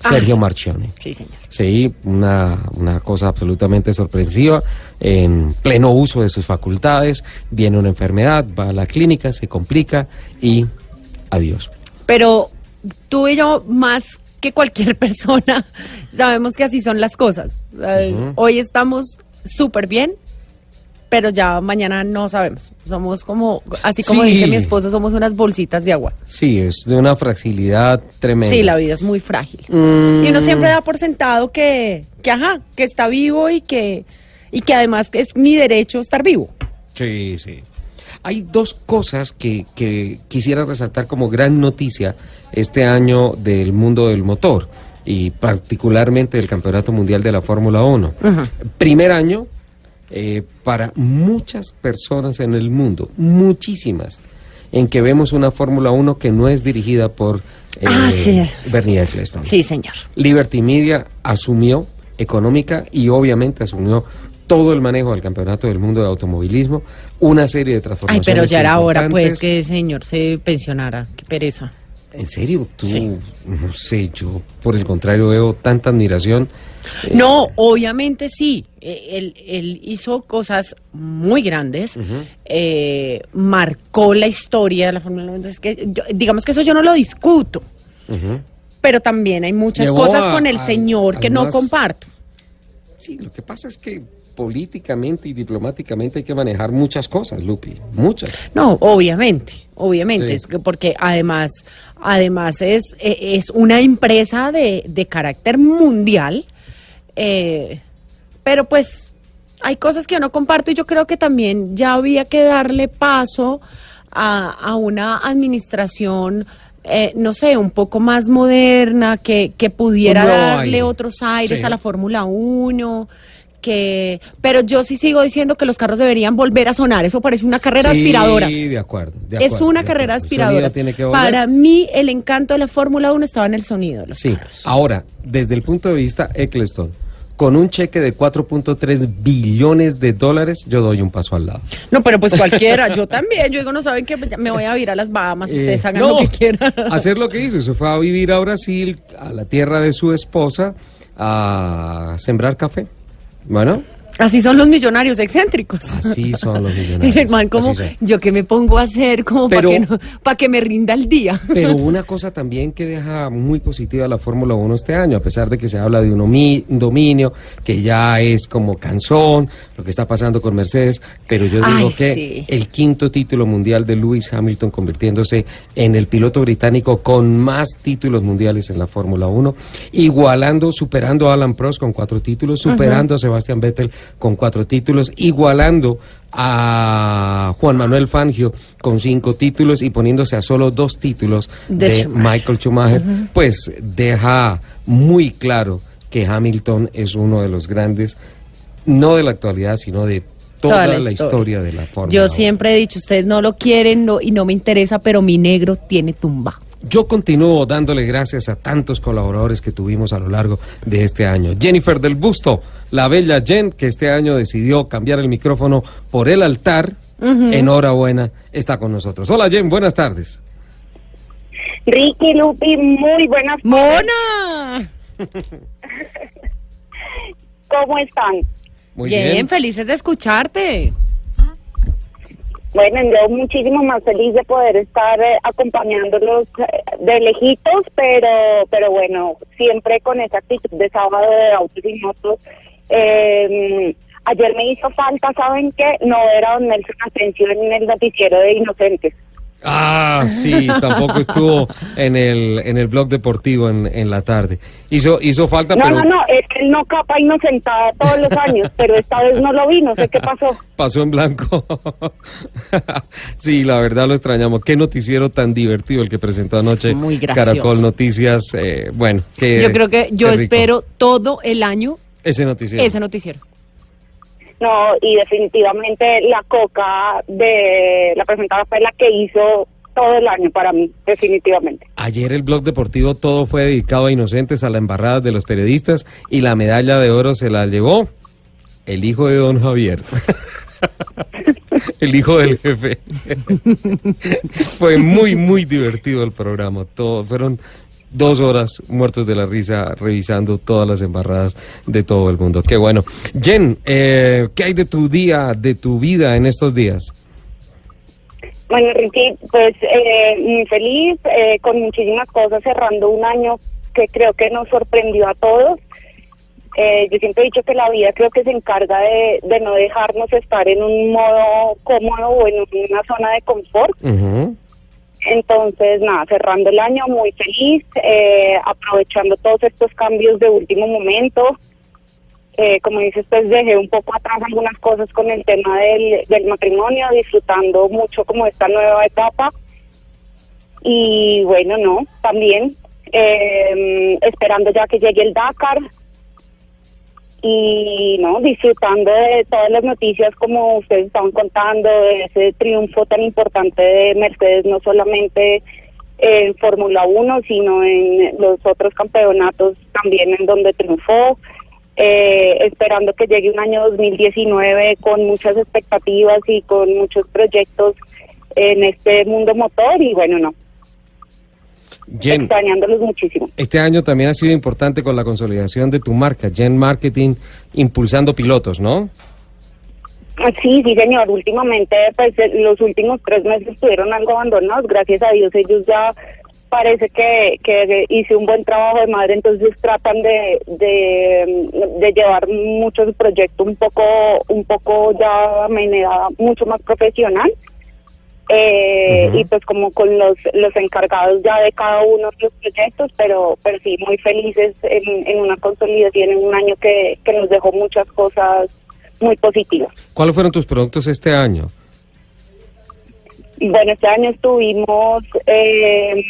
Sergio sí. Marchione. Sí, señor. Sí, una, una cosa absolutamente sorpresiva, en pleno uso de sus facultades, viene una enfermedad, va a la clínica, se complica y adiós. Pero tú y yo, más que cualquier persona, sabemos que así son las cosas. Hoy estamos súper bien, pero ya mañana no sabemos. Somos como, así como Sí. dice mi esposo, somos unas bolsitas de agua. Sí, es de una fragilidad tremenda. Sí, la vida es muy frágil. Mm. Y uno siempre da por sentado que, que, ajá, que está vivo y que, y que además es mi derecho estar vivo. Sí, sí. Hay dos cosas que, que quisiera resaltar como gran noticia este año del mundo del motor y particularmente del Campeonato Mundial de la Fórmula 1. Primer año eh, para muchas personas en el mundo, muchísimas, en que vemos una Fórmula 1 que no es dirigida por eh, Así es. Bernie Eccleston. Sí, señor. Liberty Media asumió económica y obviamente asumió todo el manejo del campeonato del mundo de automovilismo, una serie de Ay, transformaciones. pero ya era hora, pues, que el señor se pensionara. Qué pereza. ¿En serio? Tú, Sí. no sé, yo por el contrario veo tanta admiración. No, obviamente sí. Eh, Él, él hizo cosas muy grandes, eh, marcó la historia de la Fórmula 1. Entonces, que yo- digamos que eso yo no lo discuto, pero también hay muchas cosas a- con el al- señor que no comparto. Sí, lo que pasa es que políticamente y diplomáticamente hay que manejar muchas cosas, Lupi, muchas. No, obviamente, obviamente, Sí. es que porque además, además es, eh, es una empresa de, de carácter mundial, eh, pero pues hay cosas que yo no comparto y yo creo que también ya había que darle paso a, a una administración, eh, no sé, un poco más moderna, que, que pudiera darle aire. otros aires Sí. a la Fórmula 1. Que, pero yo sí sigo diciendo que los carros deberían volver a sonar. Eso parece una carrera Sí, aspiradoras. de acuerdo. de es acuerdo, una de carrera volver. Para mí, el encanto de la Fórmula 1 estaba en el sonido de los Sí, carros. ahora, desde el punto de vista Eccleston, con un cheque de 4.3 billones de dólares, yo doy un paso al lado. No, pero pues cualquiera, yo también. Yo digo, no saben que me voy a ir a las Bahamas, ustedes Eh, hagan no, lo que quieran. Hacer lo que hizo, se fue a vivir a Brasil, a la tierra de su esposa, a sembrar café. Bueno, Así son los millonarios excéntricos. así son los millonarios. el man, como, yo qué me pongo a hacer como para que, no, pa' que me rinda el día. Pero una cosa también que deja muy positiva la Fórmula 1 este año, a pesar de que se habla de un, omi- un dominio, que ya es como canzón, lo que está pasando con Mercedes, pero yo digo Ay, que sí. el quinto título mundial de Lewis Hamilton convirtiéndose en el piloto británico con más títulos mundiales en la Fórmula 1, igualando, superando a Alan Prost con cuatro títulos, superando a Sebastian Vettel con cuatro títulos, igualando a Juan Manuel Fangio con cinco títulos y poniéndose a solo dos títulos De de, Schumacher. Michael Schumacher, pues deja muy claro que Hamilton es uno de los grandes, no de la actualidad, sino de toda, la, historia. de la Fórmula Yo 1. siempre he dicho, ustedes no lo quieren no, y no me interesa, pero mi negro tiene tumba. Yo continúo dándole gracias a tantos colaboradores que tuvimos a lo largo de este año. Jennifer del Busto, la bella Jen, que este año decidió cambiar el micrófono por el altar. Enhorabuena, está con nosotros. Hola Jen, buenas tardes. Ricky, Lupi, muy buenas ¡Mona! ¿Cómo están? Muy bien, bien. felices de escucharte. Bueno, yo muchísimo más feliz de poder estar eh, acompañándolos eh, de lejitos, pero, pero bueno, siempre con esa actitud de sábado de autos y motos. Eh, ayer me hizo falta, ¿saben qué? No era don Nelson Asensio en el noticiero de Inocentes. Ah, sí, tampoco estuvo en el, en el blog deportivo en, en la tarde. Hizo, hizo falta, No, pero no, no, es que él no capa inocentada todos los años, pero esta vez no lo vi, no sé qué pasó. pasó en blanco. sí, la verdad lo extrañamos. Qué noticiero tan divertido el que presentó anoche Muy gracioso. Caracol Noticias. eh, bueno, que yo creo que yo qué espero todo el año ese noticiero. ese noticiero. No, y definitivamente la coca de la presentadora fue la que hizo todo el año para mí, definitivamente. Ayer el blog deportivo todo fue dedicado a inocentes, a la embarrada de los periodistas y la medalla de oro se la llevó el hijo de don Javier. el hijo del jefe. Fue muy, muy divertido el programa. Todo, fueron dos horas muertos de la risa revisando todas las embarradas de todo el mundo. Qué bueno. Jen, eh, ¿qué hay de tu día, de tu vida en estos días? Bueno, Ricky, pues eh, muy feliz, eh, con muchísimas cosas, cerrando un año que creo que nos sorprendió a todos. Eh, yo siempre he dicho que la vida creo que se encarga de, de no dejarnos estar en un modo cómodo o en una zona de confort. Ujú. Entonces, nada, cerrando el año muy feliz, eh, aprovechando todos estos cambios de último momento. Eh, como dices, pues dejé un poco atrás algunas cosas con el tema del, del matrimonio, disfrutando mucho como esta nueva etapa. Y bueno, no, también eh, esperando ya que llegue el Dakar y no disfrutando de todas las noticias como ustedes estaban contando de ese triunfo tan importante de Mercedes no solamente en Fórmula 1 sino en los otros campeonatos también en donde triunfó eh, esperando que llegue un año 2019 con muchas expectativas y con muchos proyectos en este mundo motor y bueno no Jen. extrañándolos muchísimo Este año también ha sido importante con la consolidación de tu marca, Gen Marketing, impulsando pilotos, ¿no? Sí, sí, señor. Últimamente, pues los últimos tres meses estuvieron algo abandonados. Gracias a Dios, ellos ya parece que, que hice un buen trabajo de madre, entonces tratan de, de, de llevar muchos proyectos un poco, un poco ya manera mucho más profesional. Eh. Y pues como con los, los encargados ya de cada uno de los proyectos, pero, pero sí, muy felices en, en una consolidación, en un año que, que nos dejó muchas cosas muy positivas. ¿Cuáles fueron tus productos este año? Bueno, este año estuvimos eh,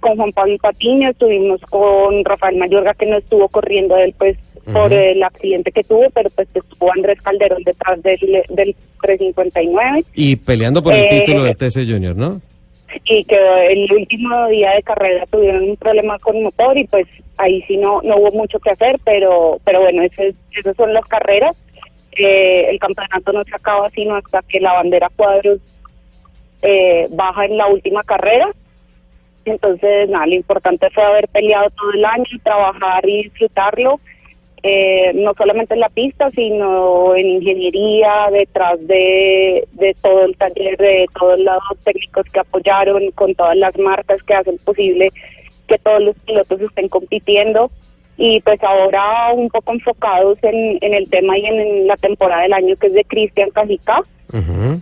con Juan Pablo Patiño, estuvimos con Rafael Mayorga, que no estuvo corriendo él, pues, por el accidente que tuvo, pero pues estuvo Andrés Calderón detrás del, del 359. Y peleando por el Eh, título del TC Junior, ¿no? y que el último día de carrera tuvieron un problema con motor y pues ahí sí no no hubo mucho que hacer, pero pero bueno, esas son las carreras. Eh, el campeonato no se acaba sino hasta que la bandera cuadros eh, baja en la última carrera. Entonces, nada, lo importante fue haber peleado todo el año, trabajar y disfrutarlo, eh, no solamente en la pista, sino en ingeniería, detrás de, de todo el taller, de todos los técnicos que apoyaron, con todas las marcas que hacen posible que todos los pilotos estén compitiendo. Y pues ahora un poco enfocados en, en el tema y en, la temporada del año que es de Cristian Cajica,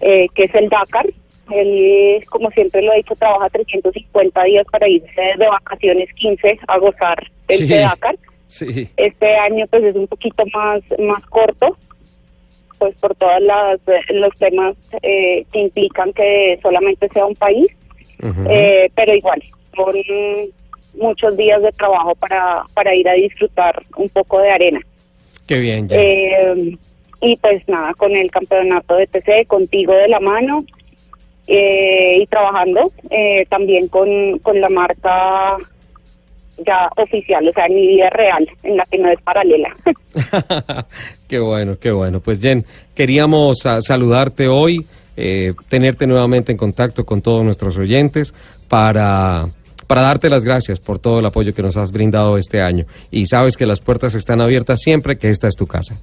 eh, que es el Dakar. Él, como siempre lo he dicho, trabaja 350 días para irse de vacaciones 15 a gozar el Sí. Dakar. Sí. Este año pues es un poquito más más corto, pues por todos los temas eh, que implican que solamente sea un país, eh, pero igual, son muchos días de trabajo para, para ir a disfrutar un poco de arena. Qué bien, Jen. Eh, y pues nada, con el campeonato de TC, contigo de la mano eh, y trabajando eh, también con, con la marca ya oficial, o sea, en mi vida real, en la que no es paralela. qué bueno, qué bueno. Pues Jen, queríamos saludarte hoy, eh, tenerte nuevamente en contacto con todos nuestros oyentes para, para darte las gracias por todo el apoyo que nos has brindado este año. Y sabes que las puertas están abiertas siempre, que esta es tu casa.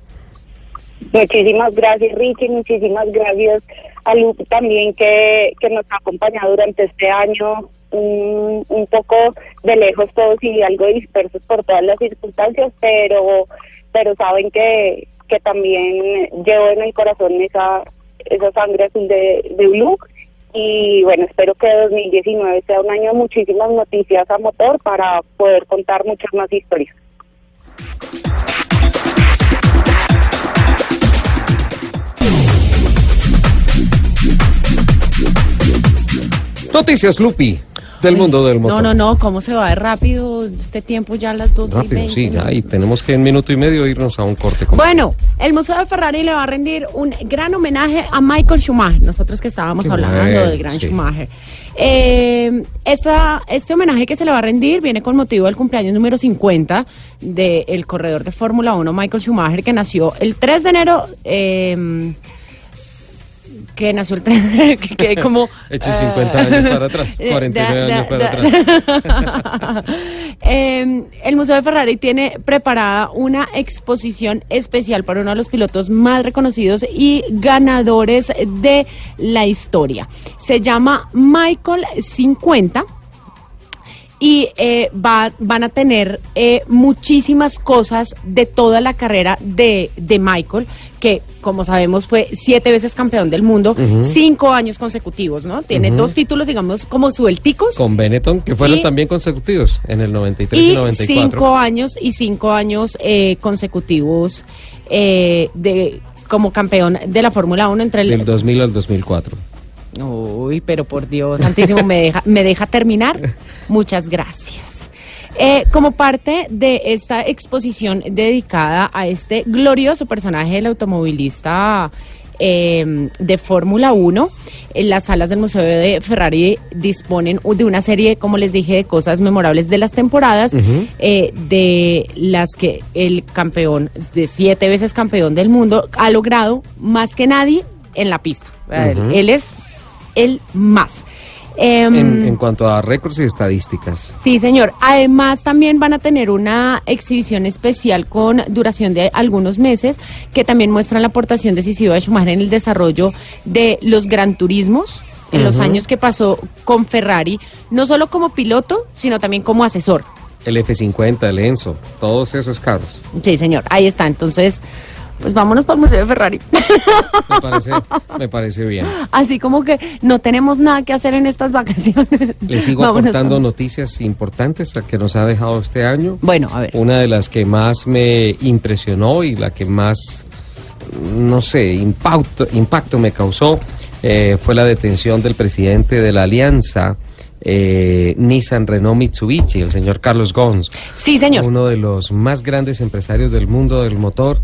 Muchísimas gracias, Richie. Muchísimas gracias a Luke también que, que nos ha acompañado durante este año. Un, poco de lejos todos y algo dispersos por todas las circunstancias, pero pero saben que, que también llevo en el corazón esa esa sangre azul de, de Luke. Y bueno, espero que 2019 sea un año de muchísimas noticias a motor para poder contar muchas más historias. Noticias, Lupi, del mundo del motor. No, no, no, ¿cómo se va de rápido este tiempo ya a las 12 y Rápido, 20, sí, ya, y tenemos que en minuto y medio irnos a un corte. con- Bueno, el Museo de Ferrari le va a rendir un gran homenaje a Michael Schumacher. Nosotros que estábamos hablando del gran sí. Schumacher. Eh, esta- este homenaje que se le va a rendir viene con motivo del cumpleaños número 50 del corredor de Fórmula 1, Michael Schumacher, que nació el 3 de enero. eh, que nació el 3 de enero, que, que como... Eche 50 años para atrás, eh, 49 da- años para da- Eh, el Museo de Ferrari tiene preparada una exposición especial para uno de los pilotos más reconocidos y ganadores de la historia. Se llama Michael 50 y eh, va- van a tener eh, muchísimas cosas de toda la carrera de, de Michael, que como sabemos fue siete veces campeón del mundo, cinco años consecutivos, ¿no? Tiene dos títulos, digamos, como suelticos. Con Benetton, que fueron Y- también consecutivos en el 93 y, y 94. cinco años y cinco años eh, consecutivos eh, de como campeón de la Fórmula 1 entre el Del 2000 al 2004. Uy, pero por Dios, Santísimo, ¿me deja, ¿me deja terminar? Muchas gracias. Eh, como parte de esta exposición dedicada a este glorioso personaje del automovilista eh, de Fórmula 1, en las salas del Museo de Ferrari disponen de una serie, como les dije, de cosas memorables de las temporadas, eh, de las que el campeón, de siete veces campeón del mundo, ha logrado más que nadie en la pista. Él es el más. Em, En, en cuanto a récords y estadísticas. Sí, señor. Además, también van a tener una exhibición especial con duración de algunos meses que también muestran la aportación decisiva de Schumacher en el desarrollo de los gran turismos en los años que pasó con Ferrari, no solo como piloto, sino también como asesor. El F50, el Enzo, todos esos carros. Sí, señor. Ahí está. Entonces, pues vámonos para el Museo de Ferrari. Me parece, me parece bien. Así como que no tenemos nada que hacer en estas vacaciones. Le sigo Vámonos aportando noticias importantes que nos ha dejado este año. Bueno, a ver. Una de las que más me impresionó y la que más, no sé, impacto, impacto me causó eh, fue la detención del presidente de la alianza eh, Nissan Renault Mitsubishi, el señor Carlos Gons. Sí, señor. Uno de los más grandes empresarios del mundo del motor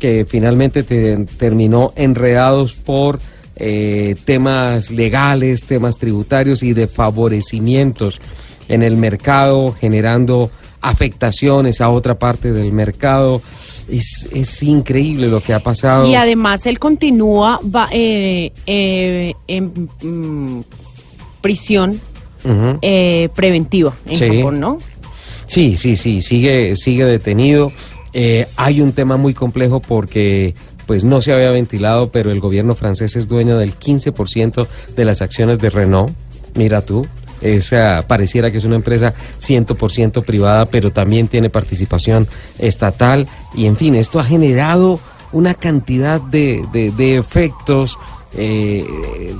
que finalmente te- terminó enredados por eh, temas legales, temas tributarios y de favorecimientos en el mercado, generando afectaciones a otra parte del mercado. Es, es increíble lo que ha pasado. Y además él continúa va, eh, eh, en mm, prisión eh, preventiva en Sí. Japón, ¿no? Sí, sí, sí, sigue, sigue detenido. Eh, hay un tema muy complejo porque pues no se había ventilado, pero el gobierno francés es dueño del 15% de las acciones de Renault. Mira tú, esa pareciera que es una empresa 100% privada, pero también tiene participación estatal. Y en fin, esto ha generado una cantidad de, de- efectos eh,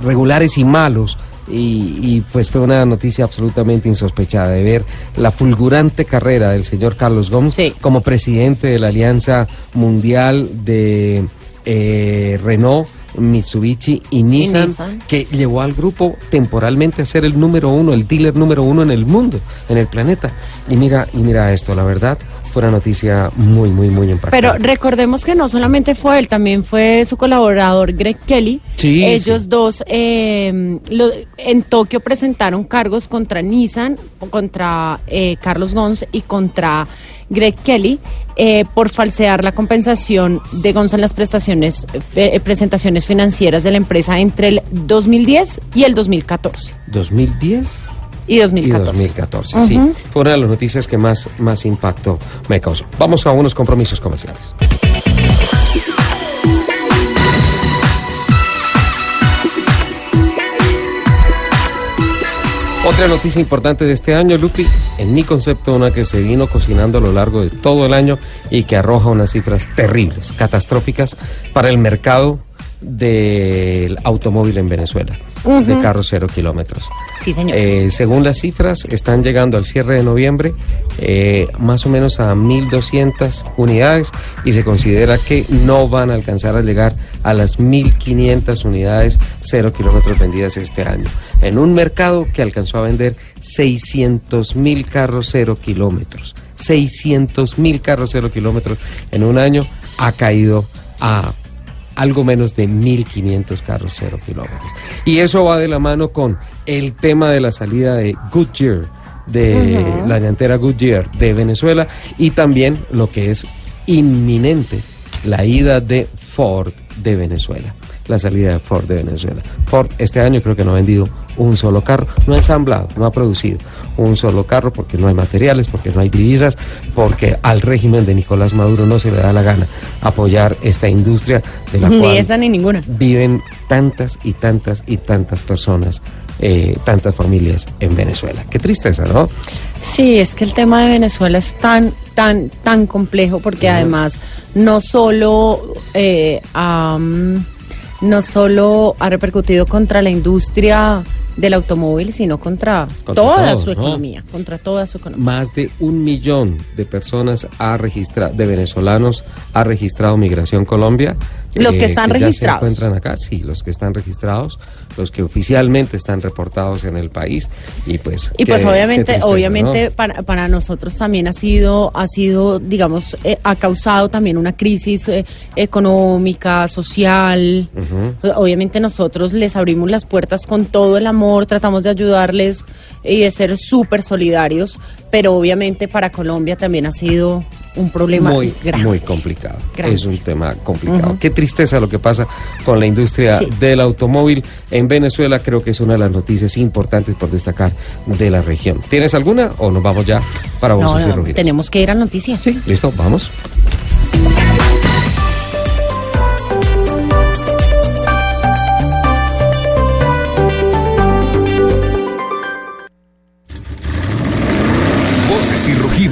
regulares y malos. Y, y, pues fue una noticia absolutamente insospechada de ver la fulgurante carrera del señor Carlos Gómez Sí. como presidente de la Alianza Mundial de eh, Renault, Mitsubishi y Nissan, Nissan. que llevó al grupo temporalmente a ser el número uno, el dealer número uno en el mundo, en el planeta. Y mira, y mira esto, la verdad, fue una noticia muy, muy, muy impactante. Pero recordemos que no solamente fue él, también fue su colaborador Greg Kelly. Sí, Ellos sí. dos eh, lo- en Tokio presentaron cargos contra Nissan, contra eh, Carlos Gons y contra Greg Kelly eh, por falsear la compensación de Gons en las prestaciones, eh, presentaciones financieras de la empresa entre el 2010 y el 2014. 2010 Y y 2014. 2014, sí. Fue una de las noticias que más, más impacto me causó. Vamos a unos compromisos comerciales. Otra noticia importante de este año, Lupi, en mi concepto, una que se vino cocinando a lo largo de todo el año y que arroja unas cifras terribles, catastróficas para el mercado del automóvil en Venezuela, de carros cero kilómetros. Sí, señor. Eh, según las cifras, están llegando al cierre de noviembre eh, más o menos a 1.200 unidades y se considera que no van a alcanzar a llegar a las 1.500 unidades cero kilómetros vendidas este año. En un mercado que alcanzó a vender 600.000 carros cero kilómetros. 600.000 carros cero kilómetros en un año ha caído a algo menos de 1.500 carros cero kilómetros. Y eso va de la mano con el tema de la salida de Goodyear, de la llantera Goodyear de Venezuela, y también lo que es inminente, la ida de Ford de Venezuela. La salida de Ford de Venezuela. Ford este año creo que no ha vendido un solo carro, no ha ensamblado, no ha producido un solo carro porque no hay materiales, porque no hay divisas, porque al régimen de Nicolás Maduro no se le da la gana apoyar esta industria de la Ni cual esa ni ninguna. viven tantas y tantas y tantas personas, eh, tantas familias en Venezuela. Qué tristeza, ¿no? Sí, es que el tema de Venezuela es tan, tan, tan complejo porque además no solo, eh, no solo ha repercutido contra la industria del automóvil, sino contra, Contra toda todo, su ¿no? economía, contra toda su economía. Más de un millón de personas ha registrado, de venezolanos ha registrado Migración Colombia. Eh, Los que están ya registrados. se encuentran acá, sí, los que están registrados, los que oficialmente están reportados en el país y pues. Y pues obviamente, tristeza, obviamente ¿no? para, para nosotros también ha sido, ha sido, digamos, eh, ha causado también una crisis eh, económica, social. Obviamente nosotros les abrimos las puertas con todo el amor, tratamos de ayudarles y de ser súper solidarios, pero obviamente para Colombia también ha sido un problema muy, grave. muy complicado. Grande. Es un tema complicado. Qué tristeza lo que pasa con la industria Sí. del automóvil en Venezuela. Creo que es una de las noticias importantes por destacar de la región. ¿Tienes alguna o nos vamos ya para No, y no, tenemos que ir a noticias. Sí, listo, vamos.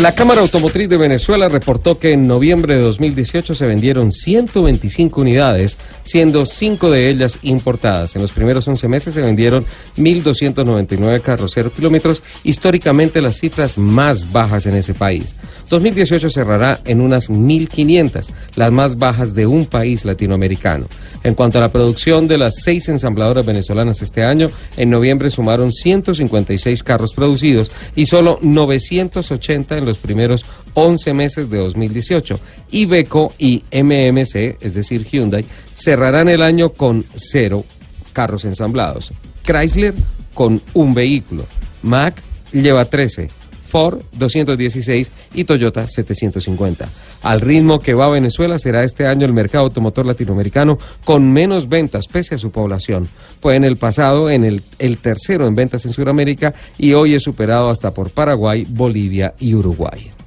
La Cámara Automotriz de Venezuela reportó que en noviembre de 2018 se vendieron 125 unidades, siendo 5 de ellas importadas. En los primeros 11 meses se vendieron 1.299 carros 0 kilómetros, históricamente las cifras más bajas en ese país. 2018 cerrará en unas 1.500, las más bajas de un país latinoamericano. En cuanto a la producción de las seis ensambladoras venezolanas este año, en noviembre sumaron 156 carros producidos y solo 980 en los primeros 11 meses de 2018. Iveco y MMC, es decir, Hyundai, cerrarán el año con cero carros ensamblados. Chrysler con un vehículo. Mac lleva 13. Ford 216 y Toyota 750. Al ritmo que va Venezuela será este año el mercado automotor latinoamericano con menos ventas pese a su población. Fue en el pasado en el, el tercero en ventas en Sudamérica y hoy es superado hasta por Paraguay, Bolivia y Uruguay.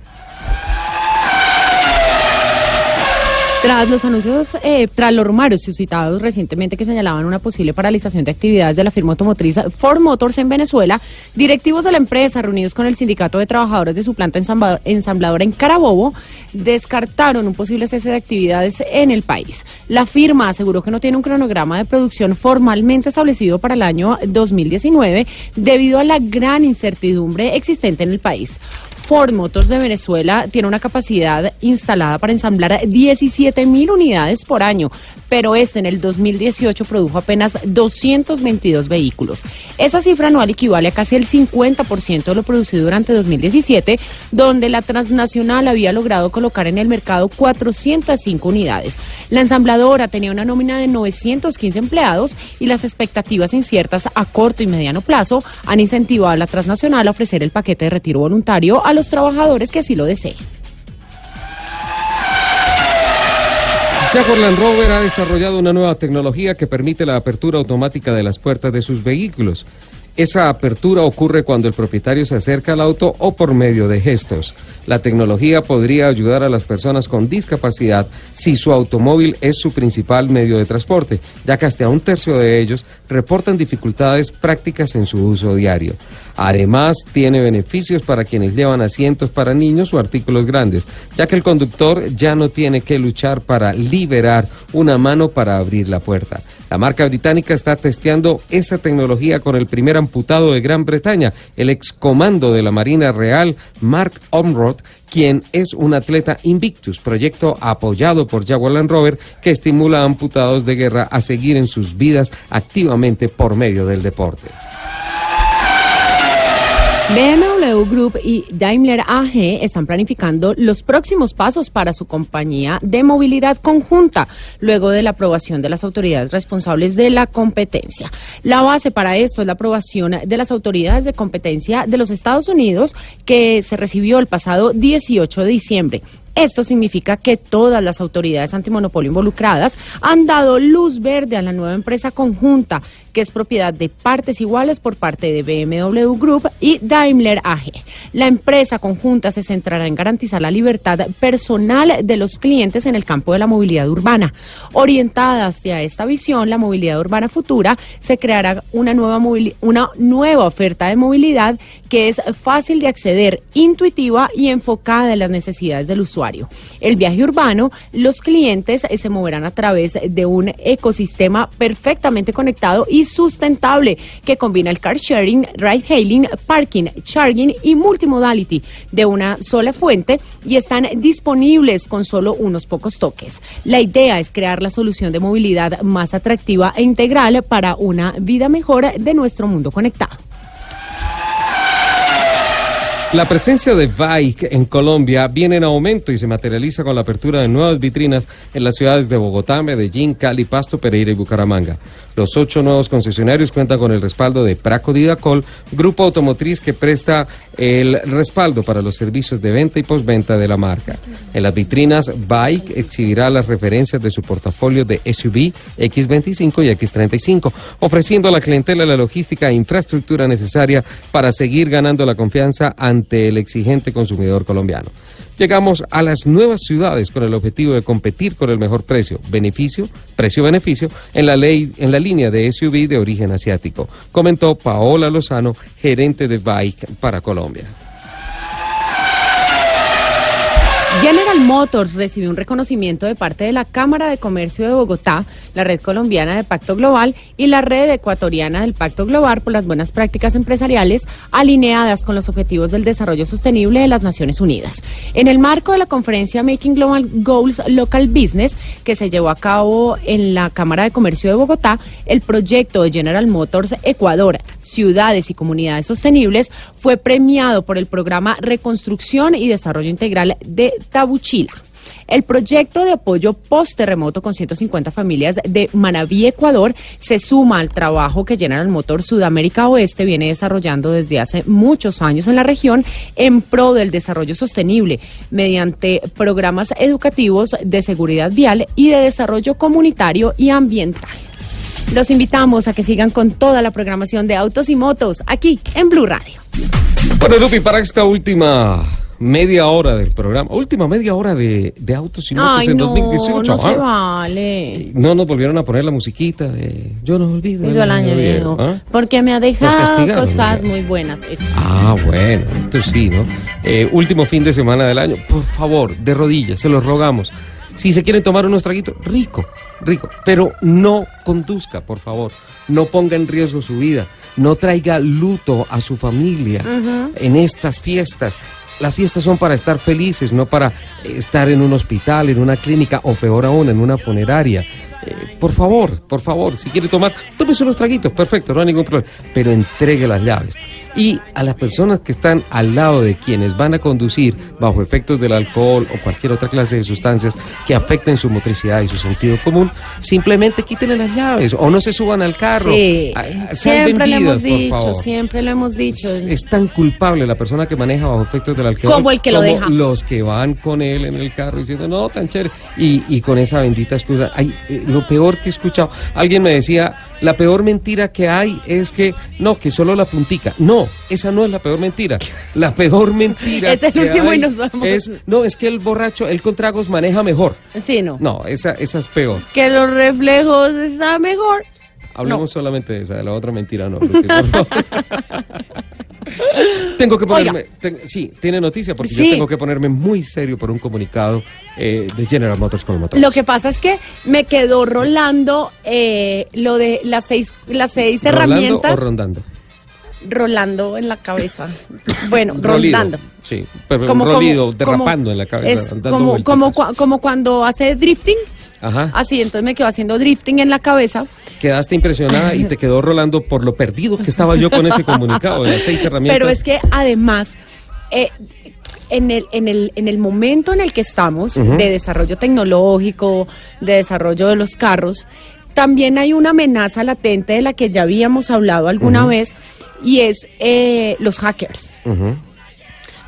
Tras los anuncios, eh, tras los rumores suscitados recientemente que señalaban una posible paralización de actividades de la firma automotriz Ford Motors en Venezuela, directivos de la empresa reunidos con el sindicato de trabajadores de su planta ensambladora, en Carabobo descartaron un posible cese de actividades en el país. La firma aseguró que no tiene un cronograma de producción formalmente establecido para el año 2019 debido a la gran incertidumbre existente en el país. Ford Motors de Venezuela tiene una capacidad instalada para ensamblar 17 mil unidades por año, pero este en el 2018 produjo apenas 222 vehículos. Esa cifra anual equivale a casi el 50% de lo producido durante 2017, donde la transnacional había logrado colocar en el mercado 405 unidades. La ensambladora tenía una nómina de 915 empleados y las expectativas inciertas a corto y mediano plazo han incentivado a la transnacional a ofrecer el paquete de retiro voluntario a los trabajadores que así lo deseen. Jaguar Land Rover ha desarrollado una nueva tecnología que permite la apertura automática de las puertas de sus vehículos. Esa apertura ocurre cuando el propietario se acerca al auto o por medio de gestos. La tecnología podría ayudar a las personas con discapacidad si su automóvil es su principal medio de transporte, ya que hasta un tercio de ellos reportan dificultades prácticas en su uso diario. Además, tiene beneficios para quienes llevan asientos para niños o artículos grandes, ya que el conductor ya no tiene que luchar para liberar una mano para abrir la puerta. La marca británica está testeando esa tecnología con el primer amputado de Gran Bretaña, el excomando de la Marina Real, Mark Omrod, quien es un atleta Invictus, proyecto apoyado por Jaguar Land Rover que estimula a amputados de guerra a seguir en sus vidas activamente por medio del deporte. BMW Group y Daimler AG están planificando los próximos pasos para su compañía de movilidad conjunta, luego de la aprobación de las autoridades responsables de la competencia. La base para esto es la aprobación de las autoridades de competencia de los Estados Unidos que se recibió el pasado 18 de diciembre. Esto significa que todas las autoridades antimonopolio involucradas han dado luz verde a la nueva empresa conjunta, que es propiedad de partes iguales por parte de BMW Group y Daimler AG. La empresa conjunta se centrará en garantizar la libertad personal de los clientes en el campo de la movilidad urbana. Orientada hacia esta visión, la movilidad urbana futura, se creará una nueva, una nueva oferta de movilidad que es fácil de acceder, intuitiva y enfocada en las necesidades del El viaje urbano, los clientes se moverán a través de un ecosistema perfectamente conectado y sustentable que combina el car sharing, ride hailing, parking, charging y multimodality de una sola fuente y están disponibles con solo unos pocos toques. La idea es crear la solución de movilidad más atractiva e integral para una vida mejor de nuestro mundo conectado. La presencia de Bike en Colombia viene en aumento y se materializa con la apertura de nuevas vitrinas en las ciudades de Bogotá, Medellín, Cali, Pasto, Pereira y Bucaramanga. Los ocho nuevos concesionarios cuentan con el respaldo de Praco Didacol, grupo automotriz que presta el respaldo para los servicios de venta y postventa de la marca. En las vitrinas, Bike exhibirá las referencias de su portafolio de SUV X25 y X35, ofreciendo a la clientela la logística e infraestructura necesaria para seguir ganando la confianza ante el exigente consumidor colombiano. Llegamos a las nuevas ciudades con el objetivo de competir con el mejor precio, beneficio, precio-beneficio en la ley, en la línea de SUV de origen asiático, comentó Paola Lozano, gerente de Bike para Colombia. General Motors recibió un reconocimiento de parte de la Cámara de Comercio de Bogotá, la Red Colombiana de Pacto Global y la Red Ecuatoriana del Pacto Global por las buenas prácticas empresariales alineadas con los objetivos del desarrollo sostenible de las Naciones Unidas. En el marco de la conferencia Making Global Goals Local Business, que se llevó a cabo en la Cámara de Comercio de Bogotá, el proyecto de General Motors Ecuador, Ciudades y Comunidades Sostenibles, fue premiado por el programa Reconstrucción y Desarrollo Integral de Tabuchila. El proyecto de apoyo post-terremoto con 150 familias de Manabí, Ecuador, se suma al trabajo que General Motors Sudamérica Oeste viene desarrollando desde hace muchos años en la región en pro del desarrollo sostenible mediante programas educativos de seguridad vial y de desarrollo comunitario y ambiental. Los invitamos a que sigan con toda la programación de Autos y Motos aquí en Blue Radio. Bueno, Lupi, para esta última media hora del programa, última media hora de, de Autos y Motos Ay, en no, 2018. no se vale. No nos volvieron a poner la musiquita de Yo no olvido. Digo el año viejo, ¿ah? porque me ha dejado cosas muy buenas. Eso. Ah, bueno, esto sí, ¿no? Eh, último fin de semana del año, por favor, de rodillas, se los rogamos. Si se quieren tomar unos traguitos, rico, rico, pero no conduzca, por favor. No ponga en riesgo su vida. No traiga luto a su familia en estas fiestas. Las fiestas son para estar felices, no para eh, estar en un hospital, en una clínica o peor aún, en una funeraria. Eh, por favor, por favor, si quiere tomar, tómese unos traguitos, perfecto, no hay ningún problema, pero entregue las llaves. Y a las personas que están al lado de quienes van a conducir bajo efectos del alcohol o cualquier otra clase de sustancias que afecten su motricidad y su sentido común, simplemente quítenle las llaves o no se suban al carro. Sí, Ah, salven siempre lo hemos por dicho, favor. siempre lo hemos dicho. Es tan culpable la persona que maneja bajo efectos del alcohol Como el que lo deja. los que van con él en el carro diciendo no tan chévere y, y con esa bendita excusa ay, eh, lo peor que he escuchado alguien me decía la peor mentira que hay es que no que solo la puntica no esa no es la peor mentira la peor mentira Es el que último y nos vamos. es no es que el borracho él con tragos maneja mejor Sí, no. no esa esa es peor Que los reflejos está mejor. Hablemos solamente de esa, de la otra mentira no. Lupi, por favor. tengo que ponerme, ten- sí, tiene noticia porque yo tengo que ponerme muy serio por un comunicado eh, de General Motors con el motor. Lo que pasa es que me quedó rolando eh, lo de las seis, las seis herramientas. o rondando? Rolando en la cabeza. Bueno, Rolido, rondando. Sí, pero un rolido, derrapando como- en la cabeza. Es como, como, cua- como cuando hace drifting. Ajá. Así, entonces me quedo haciendo drifting en la cabeza. Quedaste impresionada y te quedó rolando por lo perdido que estaba yo con ese comunicado de las seis herramientas. Pero es que además, eh, en, el, en, el, en el momento en el que estamos de desarrollo tecnológico, de desarrollo de los carros, también hay una amenaza latente de la que ya habíamos hablado alguna vez y es eh, los hackers. Ujú.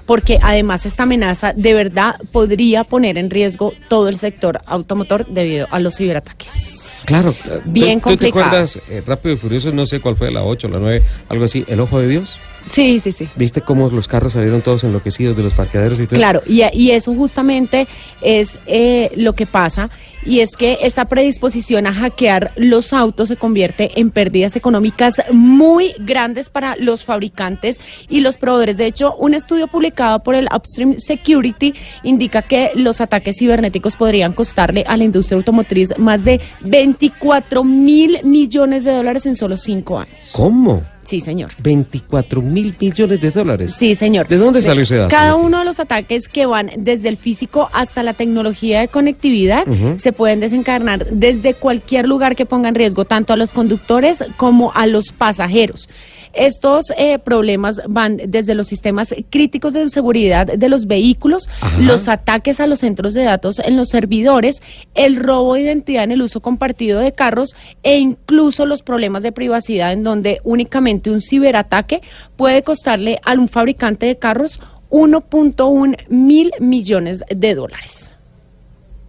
Porque además esta amenaza de verdad podría poner en riesgo todo el sector automotor debido a los ciberataques. Claro. eh, Bien ¿Tú, ¿Tú te complicado. acuerdas, eh, Rápido y Furioso, no sé cuál fue, la 8, la 9, algo así, El Ojo de Dios? Sí, sí, sí. ¿Viste cómo los carros salieron todos enloquecidos de los parqueaderos y todo? Claro, y, y eso justamente es eh, lo que pasa, y es que esta predisposición a hackear los autos se convierte en pérdidas económicas muy grandes para los fabricantes y los proveedores. De hecho, un estudio publicado por el Upstream Security indica que los ataques cibernéticos podrían costarle a la industria automotriz más de 24 mil millones de dólares en solo cinco años. ¿Cómo? Sí, señor. 24 mil millones de dólares. Sí, señor. ¿De dónde salió ese dato? Cada uno de los ataques que van desde el físico hasta la tecnología de conectividad se pueden desencadenar desde cualquier lugar que ponga en riesgo tanto a los conductores como a los pasajeros. Estos eh, problemas van desde los sistemas críticos de seguridad de los vehículos, Ajá. los ataques a los centros de datos en los servidores, el robo de identidad en el uso compartido de carros e incluso los problemas de privacidad en donde únicamente un ciberataque puede costarle a un fabricante de carros 1.1 mil millones de dólares.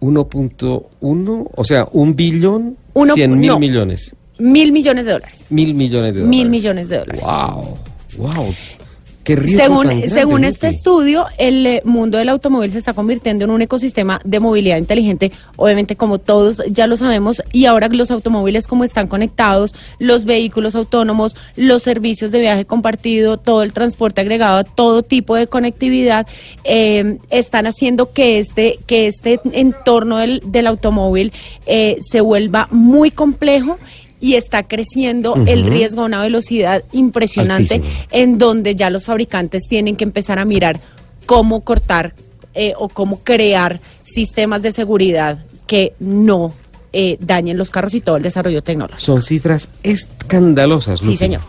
1.1, o sea, un billón, Uno- 100 mil no. millones. Mil millones de dólares. Mil millones de dólares. Mil millones de dólares. Wow, wow. Qué Según, según este estudio, el eh, mundo del automóvil se está convirtiendo en un ecosistema de movilidad inteligente, obviamente como todos ya lo sabemos, y ahora los automóviles como están conectados, los vehículos autónomos, los servicios de viaje compartido, todo el transporte agregado, todo tipo de conectividad, eh, están haciendo que este, que este entorno del, del automóvil eh, se vuelva muy complejo y está creciendo el riesgo a una velocidad impresionante Altísimo. en donde ya los fabricantes tienen que empezar a mirar cómo cortar eh, o cómo crear sistemas de seguridad que no eh, dañen los carros y todo el desarrollo tecnológico. Son cifras escandalosas, Sí, Lupi. señor.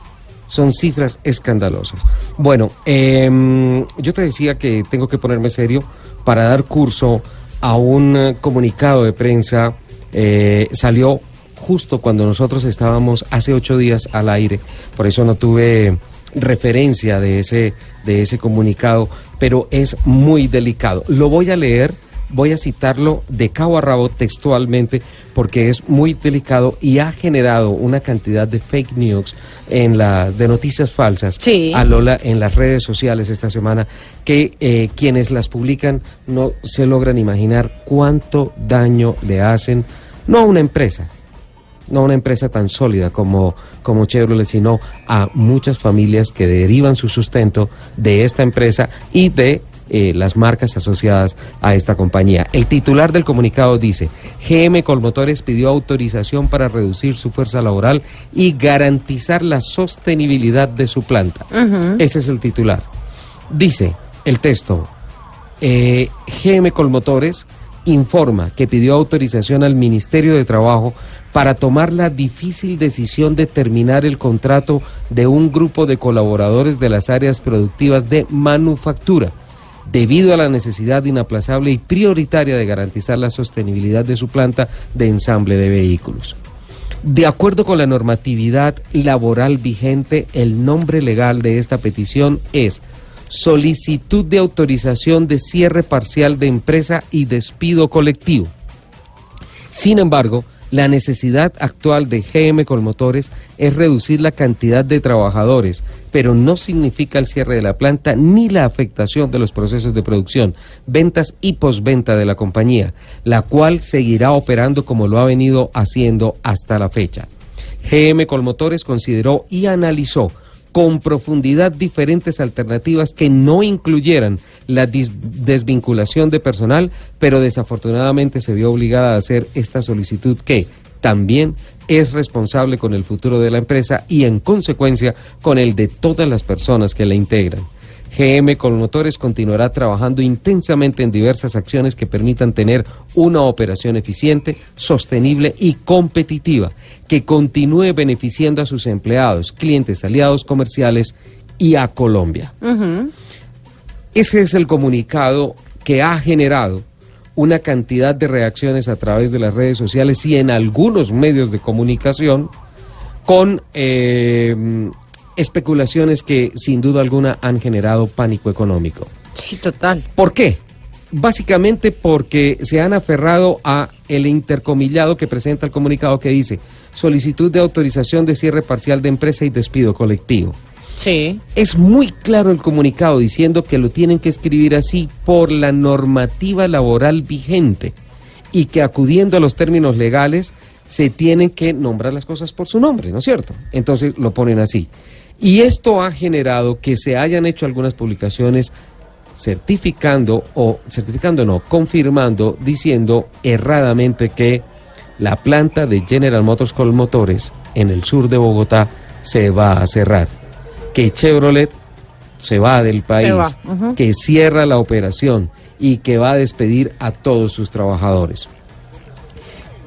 Son cifras escandalosas. Bueno, em, yo te decía que tengo que ponerme serio para dar curso a un eh, comunicado de prensa. eh, salió justo cuando nosotros estábamos hace ocho días al aire, por eso no tuve referencia de ese, de ese comunicado, pero es muy delicado. Lo voy a leer voy a citarlo de cabo a rabo textualmente porque es muy delicado y ha generado una cantidad de fake news en la de noticias falsas Sí. a Lola en las redes sociales esta semana que eh, quienes las publican no se logran imaginar cuánto daño le hacen no a una empresa no a una empresa tan sólida como, como Chevrolet, sino a muchas familias que derivan su sustento de esta empresa y de eh, las marcas asociadas a esta compañía. El titular del comunicado dice, GM Colmotores pidió autorización para reducir su fuerza laboral y garantizar la sostenibilidad de su planta. Ese es el titular. Dice el texto, eh, GM Colmotores informa que pidió autorización al Ministerio de Trabajo para tomar la difícil decisión de terminar el contrato de un grupo de colaboradores de las áreas productivas de manufactura, debido a la necesidad inaplazable y prioritaria de garantizar la sostenibilidad de su planta de ensamble de vehículos. De acuerdo con la normatividad laboral vigente, el nombre legal de esta petición es solicitud de autorización de cierre parcial de empresa y despido colectivo. Sin embargo, la necesidad actual de GM Colmotores es reducir la cantidad de trabajadores, pero no significa el cierre de la planta ni la afectación de los procesos de producción, ventas y posventa de la compañía, la cual seguirá operando como lo ha venido haciendo hasta la fecha. GM Colmotores consideró y analizó con profundidad diferentes alternativas que no incluyeran la desvinculación de personal, pero desafortunadamente se vio obligada a hacer esta solicitud que también es responsable con el futuro de la empresa y en consecuencia con el de todas las personas que la integran. GM Colmotores continuará trabajando intensamente en diversas acciones que permitan tener una operación eficiente, sostenible y competitiva, que continúe beneficiando a sus empleados, clientes, aliados comerciales y a Colombia. Ese es el comunicado que ha generado una cantidad de reacciones a través de las redes sociales y en algunos medios de comunicación con eh, especulaciones que sin duda alguna han generado pánico económico. Sí, total. ¿Por qué? Básicamente porque se han aferrado a el intercomillado que presenta el comunicado que dice solicitud de autorización de cierre parcial de empresa y despido colectivo. Sí. Es muy claro el comunicado diciendo que lo tienen que escribir así por la normativa laboral vigente y que acudiendo a los términos legales se tienen que nombrar las cosas por su nombre, ¿no es cierto? Entonces lo ponen así. Y esto ha generado que se hayan hecho algunas publicaciones certificando o certificando no, confirmando, diciendo erradamente que la planta de General Motors Colmotores en el sur de Bogotá se va a cerrar, que Chevrolet se va del país, va, que cierra la operación y que va a despedir a todos sus trabajadores.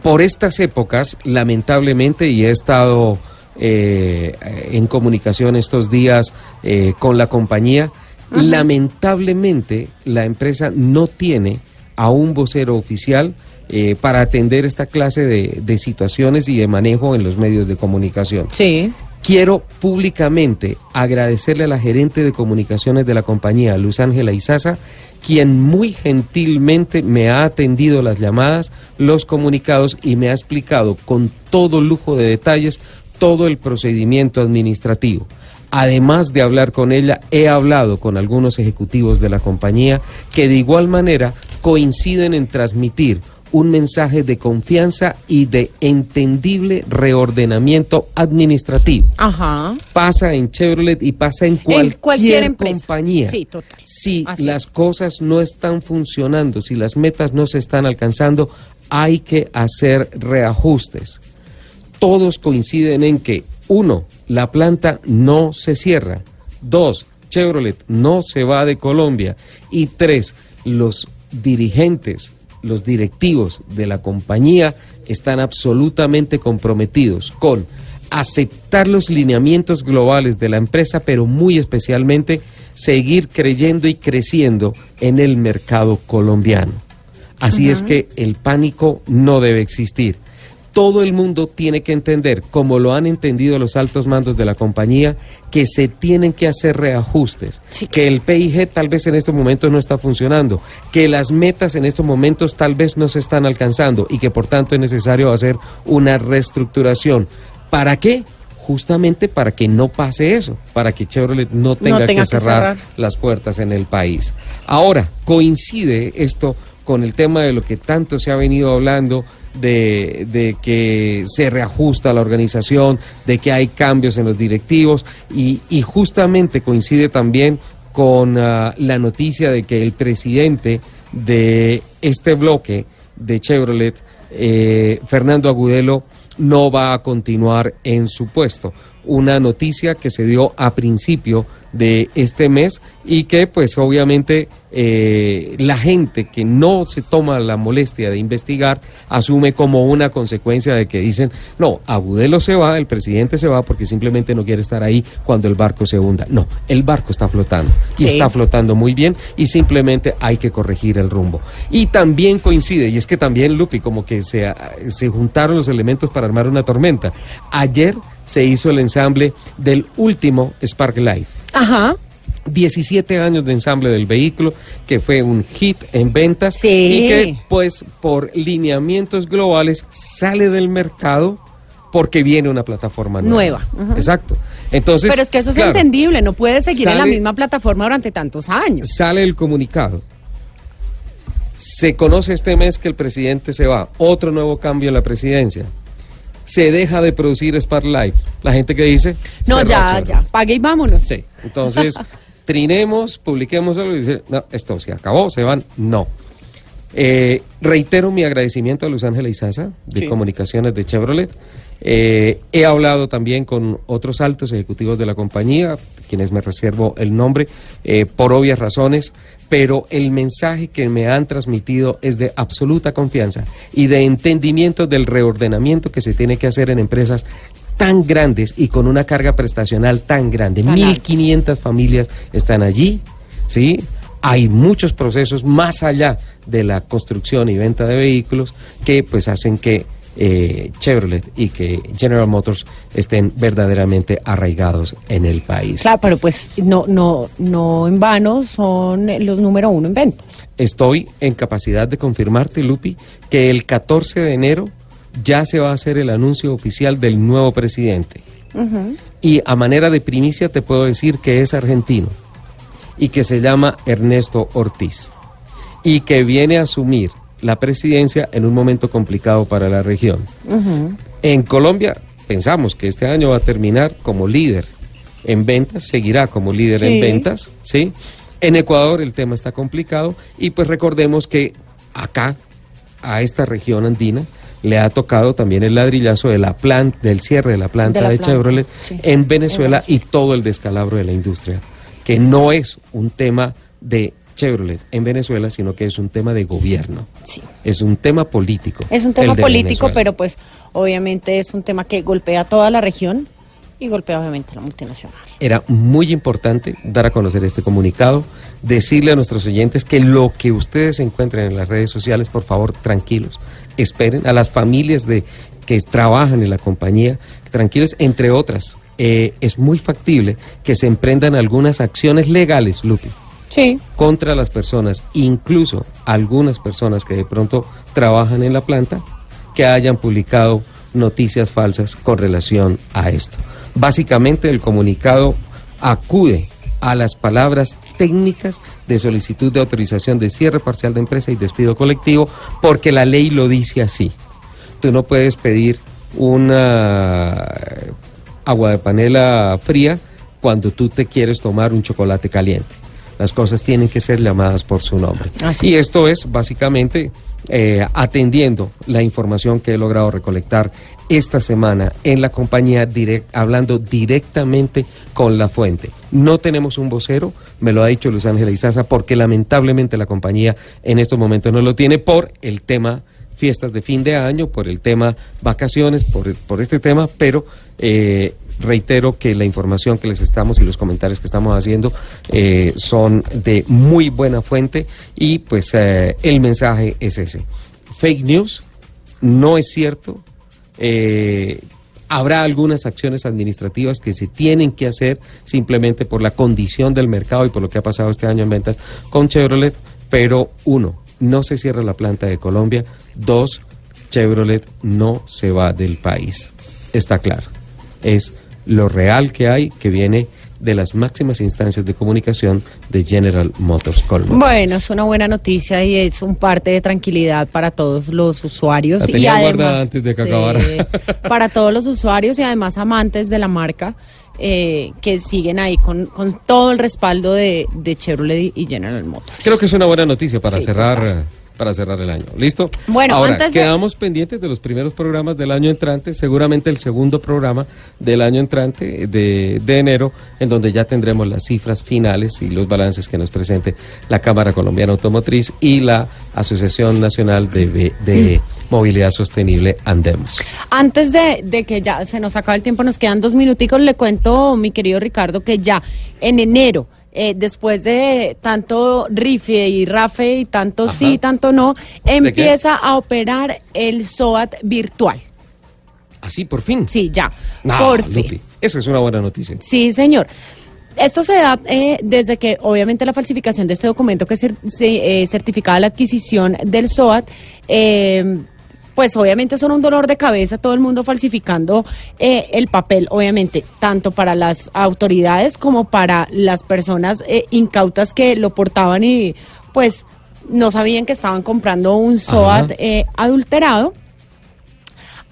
Por estas épocas, lamentablemente, y he estado eh, en comunicación estos días eh, con la compañía, lamentablemente la empresa no tiene a un vocero oficial eh, para atender esta clase de, de situaciones y de manejo en los medios de comunicación. Sí. Quiero públicamente agradecerle a la gerente de comunicaciones de la compañía, Luz Ángela Izaza, quien muy gentilmente me ha atendido las llamadas, los comunicados y me ha explicado con todo lujo de detalles todo el procedimiento administrativo. Además de hablar con ella, he hablado con algunos ejecutivos de la compañía que de igual manera coinciden en transmitir un mensaje de confianza y de entendible reordenamiento administrativo. Ajá. Pasa en Chevrolet y pasa en cualquier, cualquier empresa. compañía. Sí, total. Si Así las es. cosas no están funcionando, si las metas no se están alcanzando, hay que hacer reajustes. Todos coinciden en que, uno, la planta no se cierra. Dos, Chevrolet no se va de Colombia. Y tres, los dirigentes, los directivos de la compañía están absolutamente comprometidos con aceptar los lineamientos globales de la empresa, pero muy especialmente seguir creyendo y creciendo en el mercado colombiano. Así es que el pánico no debe existir. Todo el mundo tiene que entender, como lo han entendido los altos mandos de la compañía, que se tienen que hacer reajustes, que el PIG tal vez en estos momentos no está funcionando, que las metas en estos momentos tal vez no se están alcanzando y que por tanto es necesario hacer una reestructuración. ¿Para qué? Justamente para que no pase eso, para que Chevrolet no tenga, tenga que, cerrar. las puertas en el país. Ahora, coincide esto con el tema de lo que tanto se ha venido hablando, de, de que se reajusta la organización, de que hay cambios en los directivos y, y justamente coincide también con ah, la noticia de que el presidente de este bloque de Chevrolet, eh, Fernando Agudelo, no va a continuar en su puesto. Una noticia que se dio a principio de este mes y que pues obviamente eh, la gente que no se toma la molestia de investigar asume como una consecuencia de que dicen, no, Agudelo se va, el presidente se va porque simplemente no quiere estar ahí cuando el barco se hunda. No, el barco está flotando y está flotando muy bien y simplemente hay que corregir el rumbo. Y también coincide, y es que también, Lupi, como que se, se juntaron los elementos para armar una tormenta. Ayer se hizo el ensamble del último Spark Life. Ajá. 17 años de ensamble del vehículo, que fue un hit en ventas Sí. y que pues por lineamientos globales sale del mercado porque viene una plataforma nueva. Exacto. Entonces, Pero es que eso es claro, entendible, no puede seguir en la misma plataforma durante tantos años. Sale el comunicado. Se conoce este mes que el presidente se va. Otro nuevo cambio en la presidencia. Se deja de producir Spark Life. La gente que dice. No, ya, ya, pague y vámonos. Sí, entonces trinemos, publiquemos algo y dice, no, esto se acabó, se van, no. Eh, reitero mi agradecimiento a Luz Ángela Izaza de Sí. Comunicaciones de Chevrolet. Eh, he hablado también con otros altos ejecutivos de la compañía, quienes me reservo el nombre, eh, por obvias razones, pero el mensaje que me han transmitido es de absoluta confianza y de entendimiento del reordenamiento que se tiene que hacer en empresas tan grandes y con una carga prestacional tan grande. Tan alta. 1.500 familias están allí, ¿sí? Hay muchos procesos más allá de la construcción y venta de vehículos que pues hacen que eh, Chevrolet y que General Motors estén verdaderamente arraigados en el país. Claro, pero pues no, no, no en vano son los número uno en ventas. Estoy en capacidad de confirmarte, Lupi, que el 14 de enero ya se va a hacer el anuncio oficial del nuevo presidente. Y a manera de primicia te puedo decir que es argentino y que se llama Ernesto Ortiz y que viene a asumir la presidencia en un momento complicado para la región. En Colombia pensamos que este año va a terminar como líder en ventas, seguirá como líder en ventas, ¿sí? En Ecuador el tema está complicado y pues recordemos que acá, a esta región andina, le ha tocado también el ladrillazo de la planta, del cierre de la planta De de, la planta, Chevrolet sí. en Venezuela En y todo el descalabro de la industria, que no es un tema de Chevrolet en Venezuela, sino que es un tema de gobierno. Sí. Es un tema político. Es un tema político, Venezuela. pero pues obviamente es un tema que golpea a toda la región y golpea obviamente a la multinacional. Era muy importante dar a conocer este comunicado, decirle a nuestros oyentes que lo que ustedes encuentren en las redes sociales, por favor, tranquilos, esperen a las familias de que trabajan en la compañía, tranquilos, entre otras. eh, es muy factible que se emprendan algunas acciones legales, Lupi, Contra las personas, incluso algunas personas que de pronto trabajan en la planta, que hayan publicado noticias falsas con relación a esto. Básicamente el comunicado acude a las palabras técnicas de solicitud de autorización de cierre parcial de empresa y despido colectivo, porque la ley lo dice así. Tú no puedes pedir una agua de panela fría cuando tú te quieres tomar un chocolate caliente. Las cosas tienen que ser llamadas por su nombre. Así y esto es básicamente eh, atendiendo la información que he logrado recolectar esta semana en la compañía, direct- hablando directamente con la fuente. No tenemos un vocero, me lo ha dicho Luis Ángel Izaza, porque lamentablemente la compañía en estos momentos no lo tiene por el tema fiestas de fin de año, por el tema vacaciones, por, por este tema, pero eh, reitero que la información que les estamos y los comentarios que estamos haciendo eh, son de muy buena fuente y pues eh, el mensaje es ese. Fake news, no es cierto. eh, habrá algunas acciones administrativas que se tienen que hacer simplemente por la condición del mercado y por lo que ha pasado este año en ventas con Chevrolet, pero uno, no se cierra la planta de Colombia, dos, Chevrolet no se va del país. Está claro. Es lo real que hay que viene de las máximas instancias de comunicación de General Motors Colmo. Bueno, es una buena noticia y es un parte de tranquilidad para todos los usuarios. La y tenía además, antes de que sí, acabara. para todos los usuarios y además amantes de la marca eh, que siguen ahí con, con todo el respaldo de, de Chevrolet y General Motors. Creo que es una buena noticia para Sí, cerrar. Para cerrar el año. ¿Listo? Bueno, Ahora, antes de- quedamos pendientes de los primeros programas del año entrante, seguramente el segundo programa del año entrante de, de enero, en donde ya tendremos las cifras finales y los balances que nos presente la Cámara Colombiana Automotriz y la Asociación Nacional de, de Movilidad Sostenible Andemos. Antes de, de que ya se nos acabe el tiempo, nos quedan dos minuticos, le cuento, mi querido Ricardo, que ya en enero, eh, después de tanto rife y rafe y tanto Ajá. sí, tanto no, empieza a operar el SOAT virtual. Así, por fin. Sí, ya, por fin. Esa es una buena noticia. Sí, señor. Esto se da eh, desde que, obviamente, la falsificación de este documento que se, eh, certificaba la adquisición del SOAT, eh, pues obviamente son un dolor de cabeza, todo el mundo falsificando eh, el papel, obviamente, tanto para las autoridades como para las personas eh, incautas que lo portaban y pues no sabían que estaban comprando un SOAT eh, adulterado.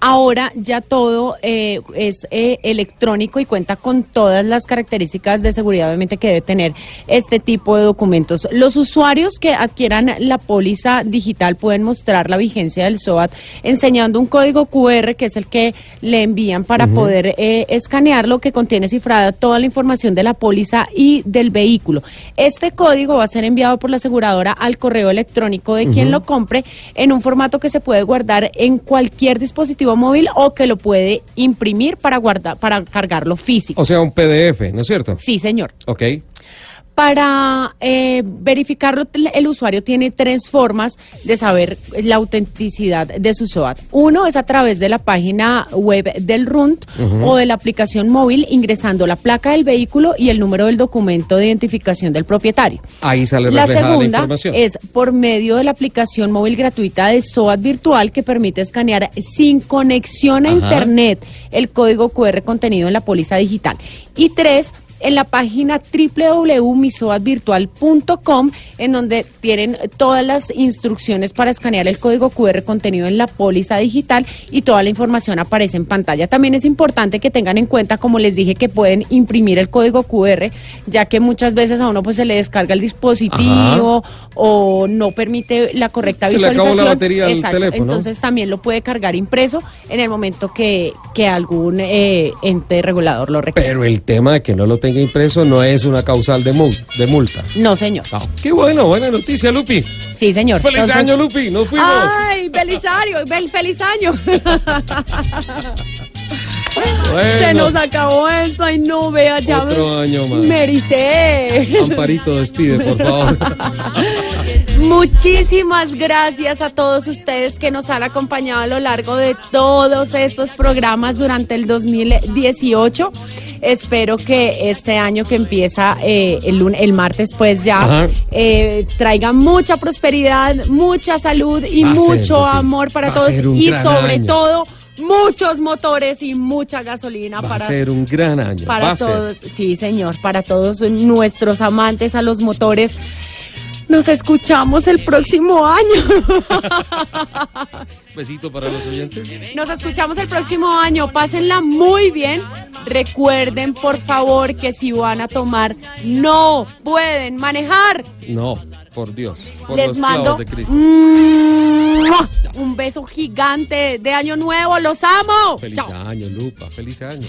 Ahora ya todo eh, es eh, electrónico y cuenta con todas las características de seguridad obviamente que debe tener este tipo de documentos. Los usuarios que adquieran la póliza digital pueden mostrar la vigencia del SOAT enseñando un código QR que es el que le envían para poder eh, escanearlo que contiene cifrada toda la información de la póliza y del vehículo. Este código va a ser enviado por la aseguradora al correo electrónico de quien lo compre en un formato que se puede guardar en cualquier dispositivo móvil o que lo puede imprimir para guardar para cargarlo físico. O sea, un PDF, ¿no es cierto? Sí, señor. Ok. Para eh, verificarlo, el usuario tiene tres formas de saber la autenticidad de su SOAT. Uno es a través de la página web del RUNT o de la aplicación móvil ingresando la placa del vehículo y el número del documento de identificación del propietario. Ahí sale La la segunda información. es por medio de la aplicación móvil gratuita de SOAT virtual que permite escanear sin conexión a Ajá. internet el código QR contenido en la póliza digital. Y tres, en la página www.misoatvirtual.com en donde tienen todas las instrucciones para escanear el código QR contenido en la póliza digital y toda la información aparece en pantalla. También es importante que tengan en cuenta, como les dije, que pueden imprimir el código QR, ya que muchas veces a uno pues se le descarga el dispositivo o no permite la correcta Se le acabó la visualización. batería al Exacto. teléfono. Entonces también lo puede cargar impreso en el momento que, que algún eh, ente regulador lo requiera. Pero el tema de que no lo tenga impreso no es una causal de, mul- de multa. No, señor. Qué bueno, buena noticia, Lupi. Sí, señor. ¡Feliz Entonces- año, Lupi! ¡Nos fuimos! ¡Ay, feliz año! ¡Fel- ¡Feliz año! Bueno, Se nos acabó eso. Ay, no, vea, ya Otro año más. me ericé. Amparito, despide, por favor. Muchísimas gracias a todos ustedes que nos han acompañado a lo largo de todos estos programas durante el 2018. Espero que este año que empieza eh, el, lun- el martes, pues ya eh, traiga mucha prosperidad, mucha salud y Va mucho amor para Va todos y sobre año. todo muchos motores y mucha gasolina Va para a ser un gran año. para todos, sí señor, para todos nuestros amantes a los motores. Nos escuchamos el próximo año. Besito para los oyentes. Nos escuchamos el próximo año. Pásenla muy bien. Recuerden, por favor, que si van a tomar, no pueden manejar. No, por Dios. Por Les los mando de un beso gigante de Año Nuevo. Los amo. Feliz Chao. año, Lupa. Feliz año.